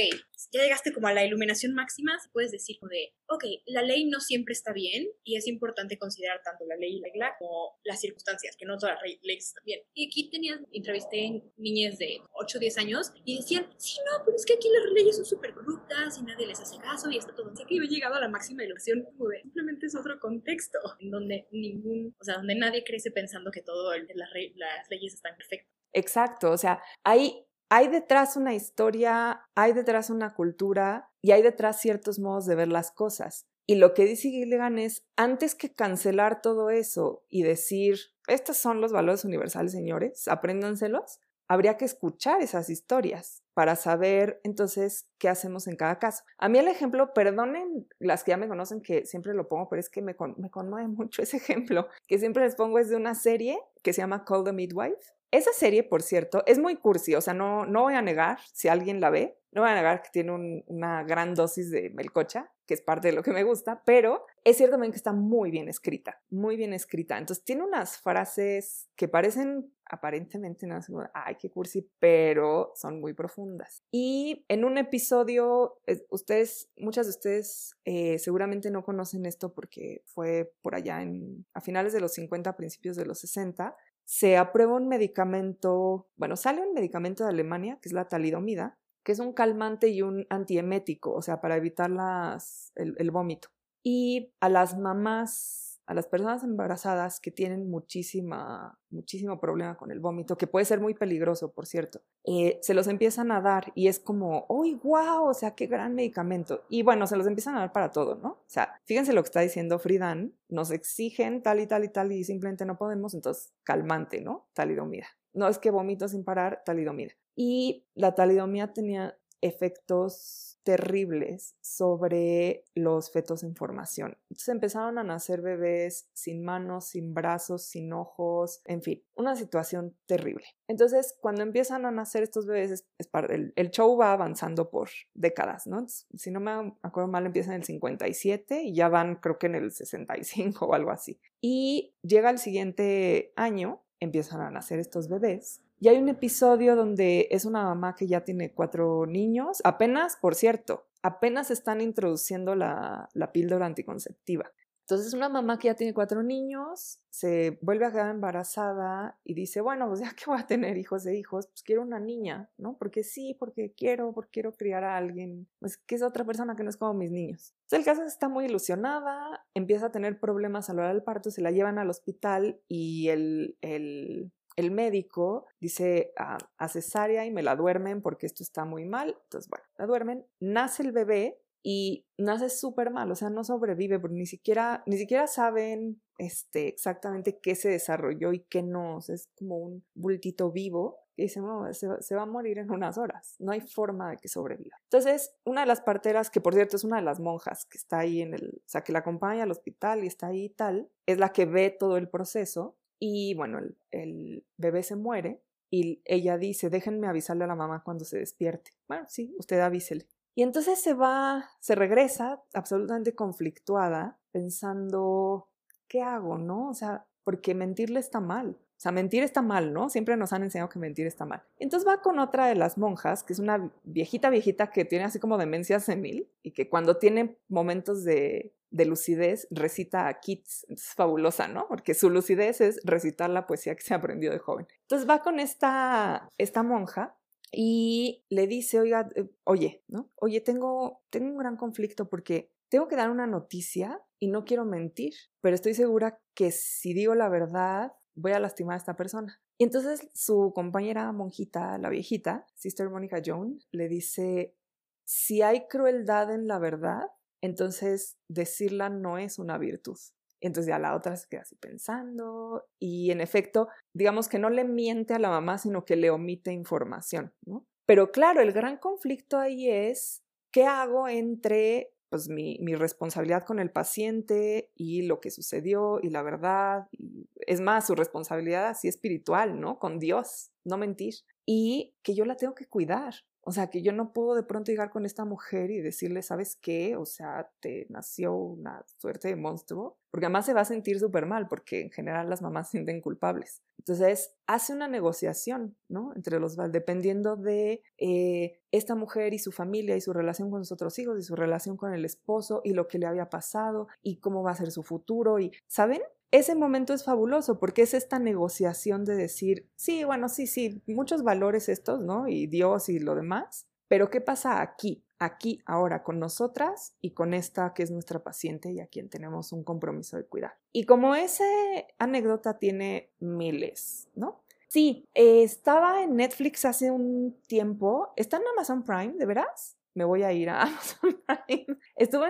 B: ya llegaste como a la iluminación máxima, puedes decir como de, ok, la ley no siempre está bien y es importante considerar tanto la ley y la regla como las circunstancias, que no todas las leyes están bien. Y aquí tenías, entrevisté niñas de 8 o 10 años y decían, sí, no, pero es que aquí las leyes son súper corruptas y nadie les hace caso y está todo. Así que yo he llegado a la máxima ilusión como de, simplemente es otro contexto en donde ningún, o sea, donde nadie crece pensando que todo las leyes están perfectas.
A: Exacto, o sea, hay, hay detrás una historia, hay detrás una cultura y hay detrás ciertos modos de ver las cosas. Y lo que dice Gilligan es, antes que cancelar todo eso y decir, estos son los valores universales, señores, apréndanselos, habría que escuchar esas historias para saber entonces qué hacemos en cada caso. A mí el ejemplo, perdonen las que ya me conocen que siempre lo pongo, pero es que me, me conmueve mucho ese ejemplo, que siempre les pongo es de una serie que se llama Call the Midwife. Esa serie, por cierto, es muy cursi, o sea, no, no voy a negar, si alguien la ve, no voy a negar que tiene una gran dosis de melcocha, que es parte de lo que me gusta, pero es cierto también que está muy bien escrita, muy bien escrita. Entonces tiene unas frases que parecen aparentemente, no ay, qué cursi, pero son muy profundas. Y en un episodio, ustedes, muchas de ustedes eh, seguramente no conocen esto porque fue por allá en, a finales de los 50, principios de los 60, se aprueba un medicamento, bueno, sale un medicamento de Alemania, que es la talidomida, que es un calmante y un antiemético, o sea, para evitar las, el, vómito. Y a las mamás, a las personas embarazadas que tienen muchísima, muchísimo problema con el vómito, que puede ser muy peligroso, por cierto, eh, se los empiezan a dar y es como, ¡uy, wow! O sea, qué gran medicamento. Y bueno, se los empiezan a dar para todo, ¿no? O sea, fíjense lo que está diciendo Fridan, nos exigen tal y tal y tal y simplemente no podemos, entonces calmante, ¿no? Talidomida. No es que vomito sin parar, talidomida. Y la talidomía tenía efectos terribles sobre los fetos en formación. Entonces empezaron a nacer bebés sin manos, sin brazos, sin ojos, en fin, una situación terrible. Entonces, cuando empiezan a nacer estos bebés, es, el, show va avanzando por décadas, ¿no? si no me acuerdo mal, empieza en el 57 y ya van creo que en el 65 o algo así. Y llega el siguiente año, empiezan a nacer estos bebés y hay un episodio donde es una mamá que ya tiene cuatro niños, apenas, por cierto, apenas están introduciendo la, la píldora anticonceptiva. Entonces una mamá que ya tiene cuatro niños se vuelve a quedar embarazada y dice, bueno, pues ya que voy a tener hijos de hijos, pues quiero una niña, ¿no? Porque sí, porque quiero, porque quiero criar a alguien, pues que es otra persona que no es como mis niños. Entonces el caso está muy ilusionada, empieza a tener problemas a la hora del parto, se la llevan al hospital y el, el el médico dice a, cesárea y me la duermen porque esto está muy mal. Entonces, bueno, la duermen, nace el bebé y nace súper mal, o sea, no sobrevive porque ni siquiera, ni siquiera saben este, exactamente qué se desarrolló y qué no, es como un bultito vivo y dice, no, se, se, va a morir en unas horas, no hay forma de que sobreviva. Entonces, una de las parteras, que por cierto es una de las monjas que está ahí en el, o sea, que la acompaña al hospital y está ahí y tal, es la que ve todo el proceso y bueno, el, bebé se muere y ella dice, déjenme avisarle a la mamá cuando se despierte. Bueno, sí, usted avísele. Y entonces se va, se regresa absolutamente conflictuada, pensando, ¿qué hago? ¿No? O sea, porque mentirle está mal. O sea, mentir está mal, ¿no? Siempre nos han enseñado que mentir está mal. Entonces va con otra de las monjas, que es una viejita viejita que tiene así como demencia senil y que cuando tiene momentos de, de lucidez recita a Keats. Es fabulosa, ¿no? Porque su lucidez es recitar la poesía que se aprendió de joven. Entonces va con esta, esta monja y le dice, oiga, eh, oye, ¿no? Oye, tengo, tengo un gran conflicto porque tengo que dar una noticia y no quiero mentir, pero estoy segura que si digo la verdad voy a lastimar a esta persona. Y entonces su compañera monjita, la viejita, Sister Monica Jones, le dice, si hay crueldad en la verdad, entonces decirla no es una virtud. Entonces ya la otra se queda así pensando y en efecto, digamos que no le miente a la mamá, sino que le omite información, ¿no? Pero claro, el gran conflicto ahí es, ¿qué hago entre pues, mi, mi responsabilidad con el paciente y lo que sucedió y la verdad? Es más, su responsabilidad así espiritual, ¿no? Con Dios, no mentir. Y que yo la tengo que cuidar, o sea, que yo no puedo de pronto llegar con esta mujer y decirle, ¿sabes qué? O sea, te nació una suerte de monstruo, porque además se va a sentir súper mal, porque en general las mamás se sienten culpables. Entonces, hace una negociación, ¿no? Entre los, dependiendo de eh, esta mujer y su familia y su relación con sus otros hijos y su relación con el esposo y lo que le había pasado y cómo va a ser su futuro y, ¿saben? Ese momento es fabuloso porque es esta negociación de decir, sí, bueno, sí, sí, muchos valores estos, ¿no? Y Dios y lo demás, pero ¿qué pasa aquí? Aquí, ahora, con nosotras y con esta que es nuestra paciente y a quien tenemos un compromiso de cuidar. Y como esa anécdota tiene miles, ¿no? Sí, estaba en Netflix hace un tiempo, está en Amazon Prime, ¿de veras? Me voy a ir a Amazon Prime. Estuvo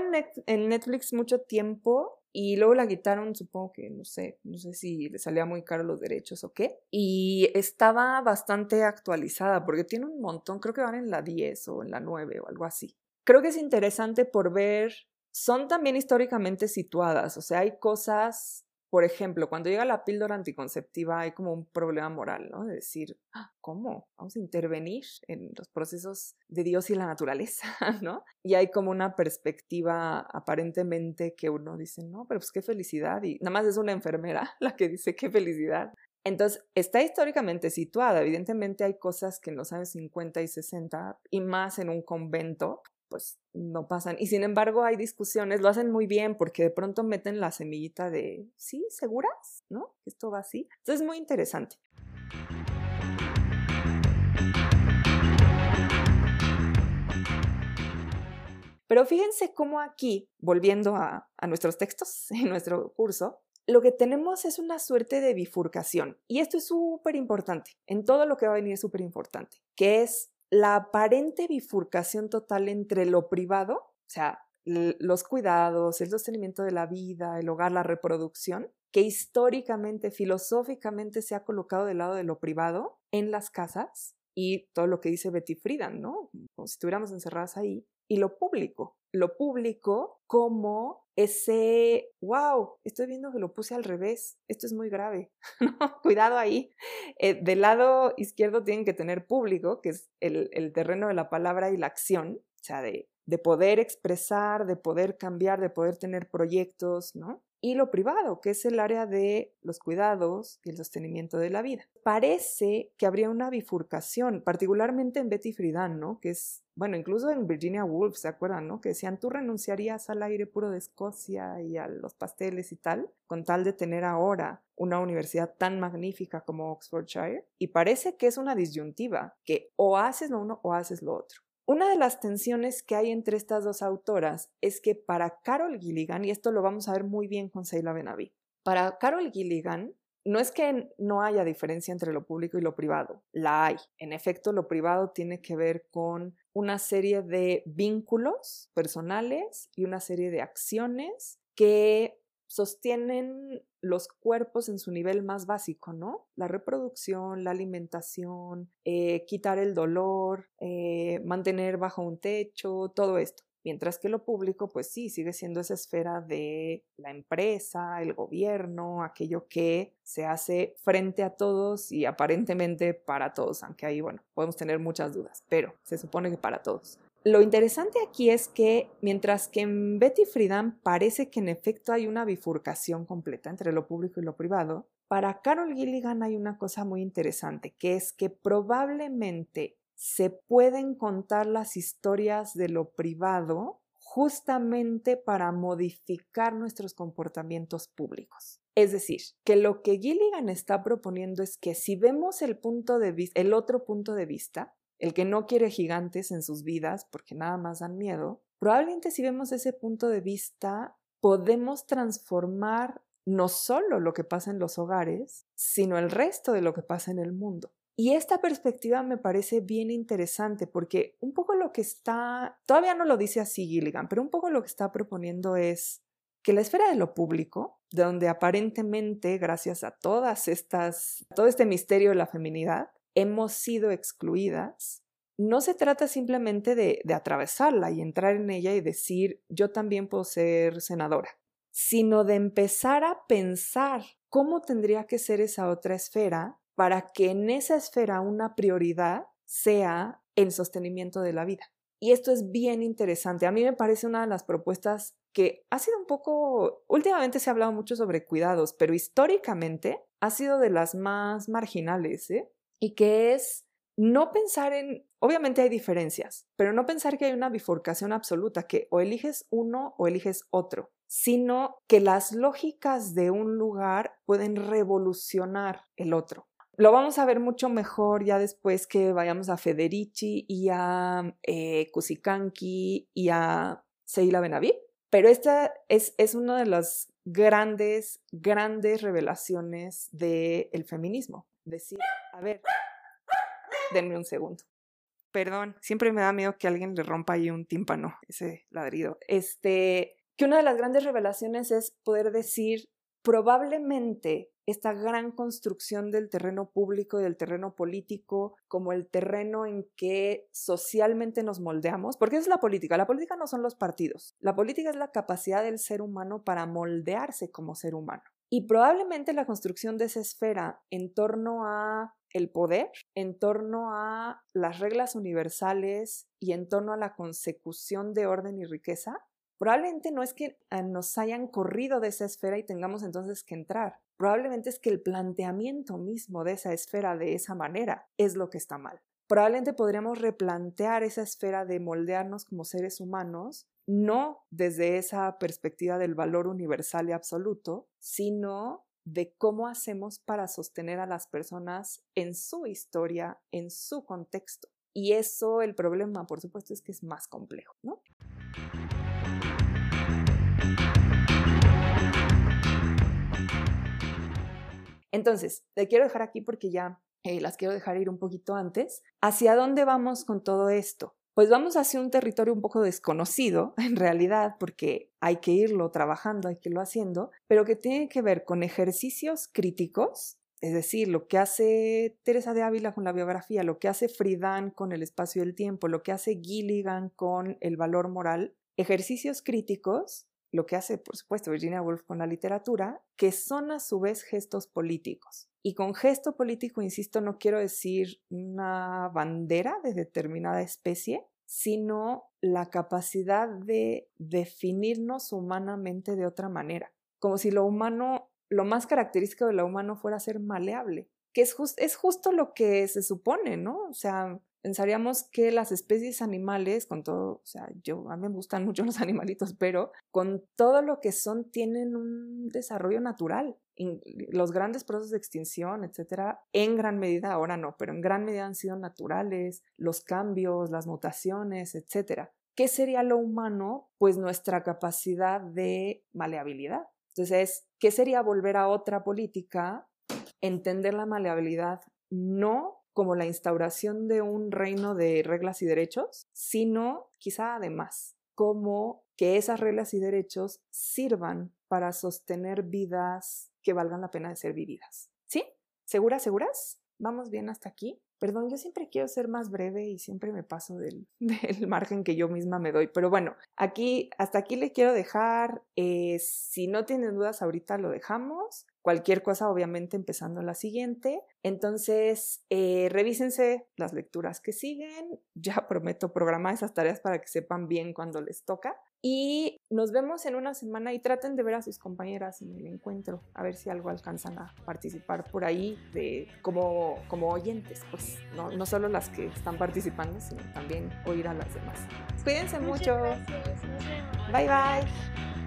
A: en Netflix mucho tiempo y luego la quitaron, supongo que, no sé, no sé si le salía muy caro los derechos o qué. Y estaba bastante actualizada porque tiene un montón, creo que van en la 10 o en la 9 o algo así. Creo que es interesante por ver, son también históricamente situadas, o sea, hay cosas por ejemplo, cuando llega la píldora anticonceptiva hay como un problema moral, ¿no? De decir, ah, ¿cómo? Vamos a intervenir en los procesos de Dios y la naturaleza, ¿no? Y hay como una perspectiva aparentemente que uno dice, no, pero pues qué felicidad. Y nada más es una enfermera la que dice qué felicidad. Entonces, está históricamente situada. Evidentemente hay cosas que en los años 50 y 60, y más en un convento, pues no pasan. Y sin embargo hay discusiones, lo hacen muy bien porque de pronto meten la semillita de, sí, seguras, ¿no? Esto va así. Entonces es muy interesante. Pero fíjense cómo aquí, volviendo a, a nuestros textos en nuestro curso, lo que tenemos es una suerte de bifurcación. Y esto es súper importante. En todo lo que va a venir es súper importante, que es la aparente bifurcación total entre lo privado, o sea, los cuidados, el sostenimiento de la vida, el hogar, la reproducción, que históricamente, filosóficamente se ha colocado del lado de lo privado en las casas y todo lo que dice Betty Friedan, ¿no? Como si estuviéramos encerradas ahí, y lo público. Lo público como ese, wow, estoy viendo que lo puse al revés, esto es muy grave, cuidado ahí. Eh, del lado izquierdo tienen que tener público, que es el, el terreno de la palabra y la acción, o sea, de, de poder expresar, de poder cambiar, de poder tener proyectos, ¿no? Y lo privado, que es el área de los cuidados y el sostenimiento de la vida. Parece que habría una bifurcación, particularmente en Betty Friedan, ¿no? Que es, bueno, incluso en Virginia Woolf, ¿se acuerdan, no? Que decían, tú renunciarías al aire puro de Escocia y a los pasteles y tal, con tal de tener ahora una universidad tan magnífica como Oxfordshire. Y parece que es una disyuntiva, que o haces lo uno o haces lo otro. Una de las tensiones que hay entre estas dos autoras es que para Carol Gilligan, y esto lo vamos a ver muy bien con Seila Benaví, para Carol Gilligan no es que no haya diferencia entre lo público y lo privado, la hay. En efecto, lo privado tiene que ver con una serie de vínculos personales y una serie de acciones que sostienen los cuerpos en su nivel más básico, ¿no? La reproducción, la alimentación, eh, quitar el dolor, eh, mantener bajo un techo, todo esto. Mientras que lo público, pues sí, sigue siendo esa esfera de la empresa, el gobierno, aquello que se hace frente a todos y aparentemente para todos, aunque ahí, bueno, podemos tener muchas dudas, pero se supone que para todos. Lo interesante aquí es que mientras que en Betty Friedan parece que en efecto hay una bifurcación completa entre lo público y lo privado, para Carol Gilligan hay una cosa muy interesante, que es que probablemente se pueden contar las historias de lo privado justamente para modificar nuestros comportamientos públicos. Es decir, que lo que Gilligan está proponiendo es que si vemos el punto de otro punto de vista, el que no quiere gigantes en sus vidas porque nada más dan miedo, probablemente si vemos ese punto de vista podemos transformar no solo lo que pasa en los hogares, sino el resto de lo que pasa en el mundo. Y esta perspectiva me parece bien interesante porque un poco lo que está, todavía no lo dice así Gilligan, pero un poco lo que está proponiendo es que la esfera de lo público, de donde aparentemente, gracias a todas estas, todo este misterio de la feminidad, hemos sido excluidas, no se trata simplemente de, atravesarla y entrar en ella y decir, yo también puedo ser senadora, sino de empezar a pensar cómo tendría que ser esa otra esfera para que en esa esfera una prioridad sea el sostenimiento de la vida. Y esto es bien interesante. A mí me parece una de las propuestas que ha sido un poco, últimamente se ha hablado mucho sobre cuidados, pero históricamente ha sido de las más marginales, ¿eh? Y que es no pensar en, obviamente hay diferencias, pero no pensar que hay una bifurcación absoluta, que o eliges uno o eliges otro, sino que las lógicas de un lugar pueden revolucionar el otro. Lo vamos a ver mucho mejor ya después que vayamos a Federici y a eh, y a Seila Benaví. Pero esta es, es una de las grandes, grandes revelaciones del feminismo. Decir, a ver, denme un segundo. Perdón, siempre me da miedo que alguien le rompa ahí un tímpano, ese ladrido. Este, que una de las grandes revelaciones es poder decir, probablemente esta gran construcción del terreno público y del terreno político como el terreno en que socialmente nos moldeamos, porque es la política, la política no son los partidos, la política es la capacidad del ser humano para moldearse como ser humano. Y probablemente la construcción de esa esfera en torno a el poder, en torno a las reglas universales y en torno a la consecución de orden y riqueza, Probablemente no es que ah, nos hayan corrido de esa esfera y tengamos entonces que entrar. Probablemente es que el planteamiento mismo de esa esfera de esa manera es lo que está mal. Probablemente podríamos replantear esa esfera de moldearnos como seres humanos, no desde esa perspectiva del valor universal y absoluto, sino de cómo hacemos para sostener a las personas en su historia, en su contexto. Y eso, el problema, por supuesto, es que es más complejo, ¿no? Entonces, te quiero dejar aquí porque ya eh, las quiero dejar ir un poquito antes. ¿Hacia dónde vamos con todo esto? Pues vamos hacia un territorio un poco desconocido, en realidad, porque hay que irlo trabajando, hay que irlo haciendo, pero que tiene que ver con ejercicios críticos, es decir, lo que hace Teresa de Ávila con la biografía, lo que hace Friedan con el espacio y el tiempo, lo que hace Gilligan con el valor moral, ejercicios críticos lo que hace, por supuesto, Virginia Woolf con la literatura, que son a su vez gestos políticos. Y con gesto político, insisto, no quiero decir una bandera de determinada especie, sino la capacidad de definirnos humanamente de otra manera, como si lo humano, lo más característico de lo humano fuera ser maleable, que es, es justo lo que se supone, ¿no? O sea, pensaríamos que las especies animales, con todo, o sea, yo a mí me gustan mucho los animalitos, pero con todo lo que son tienen un desarrollo natural. Los grandes procesos de extinción, etcétera, en gran medida, ahora no, pero en gran medida han sido naturales, los cambios, las mutaciones, etcétera. ¿Qué sería lo humano? Pues nuestra capacidad de maleabilidad. Entonces, ¿qué sería volver a otra política? Entender la maleabilidad no como la instauración de un reino de reglas y derechos, sino quizá además cómo que esas reglas y derechos sirvan para sostener vidas que valgan la pena de ser vividas. ¿Sí? ¿Seguras, seguras? ¿Vamos bien hasta aquí? Perdón, yo siempre quiero ser más breve y siempre me paso del, del margen que yo misma me doy. Pero bueno, aquí, hasta aquí le quiero dejar. Eh, si no tienen dudas, ahorita lo dejamos. Cualquier cosa, obviamente, empezando la siguiente. Entonces, eh, revísense las lecturas que siguen. Ya prometo programar esas tareas para que sepan bien cuando les toca. Y nos vemos en una semana y traten de ver a sus compañeras en el encuentro, a ver si algo alcanzan a participar por ahí de, como, como oyentes, pues no, no solo las que están participando, sino también oír a las demás. Cuídense mucho.
B: Gracias, nos vemos.
A: Bye bye.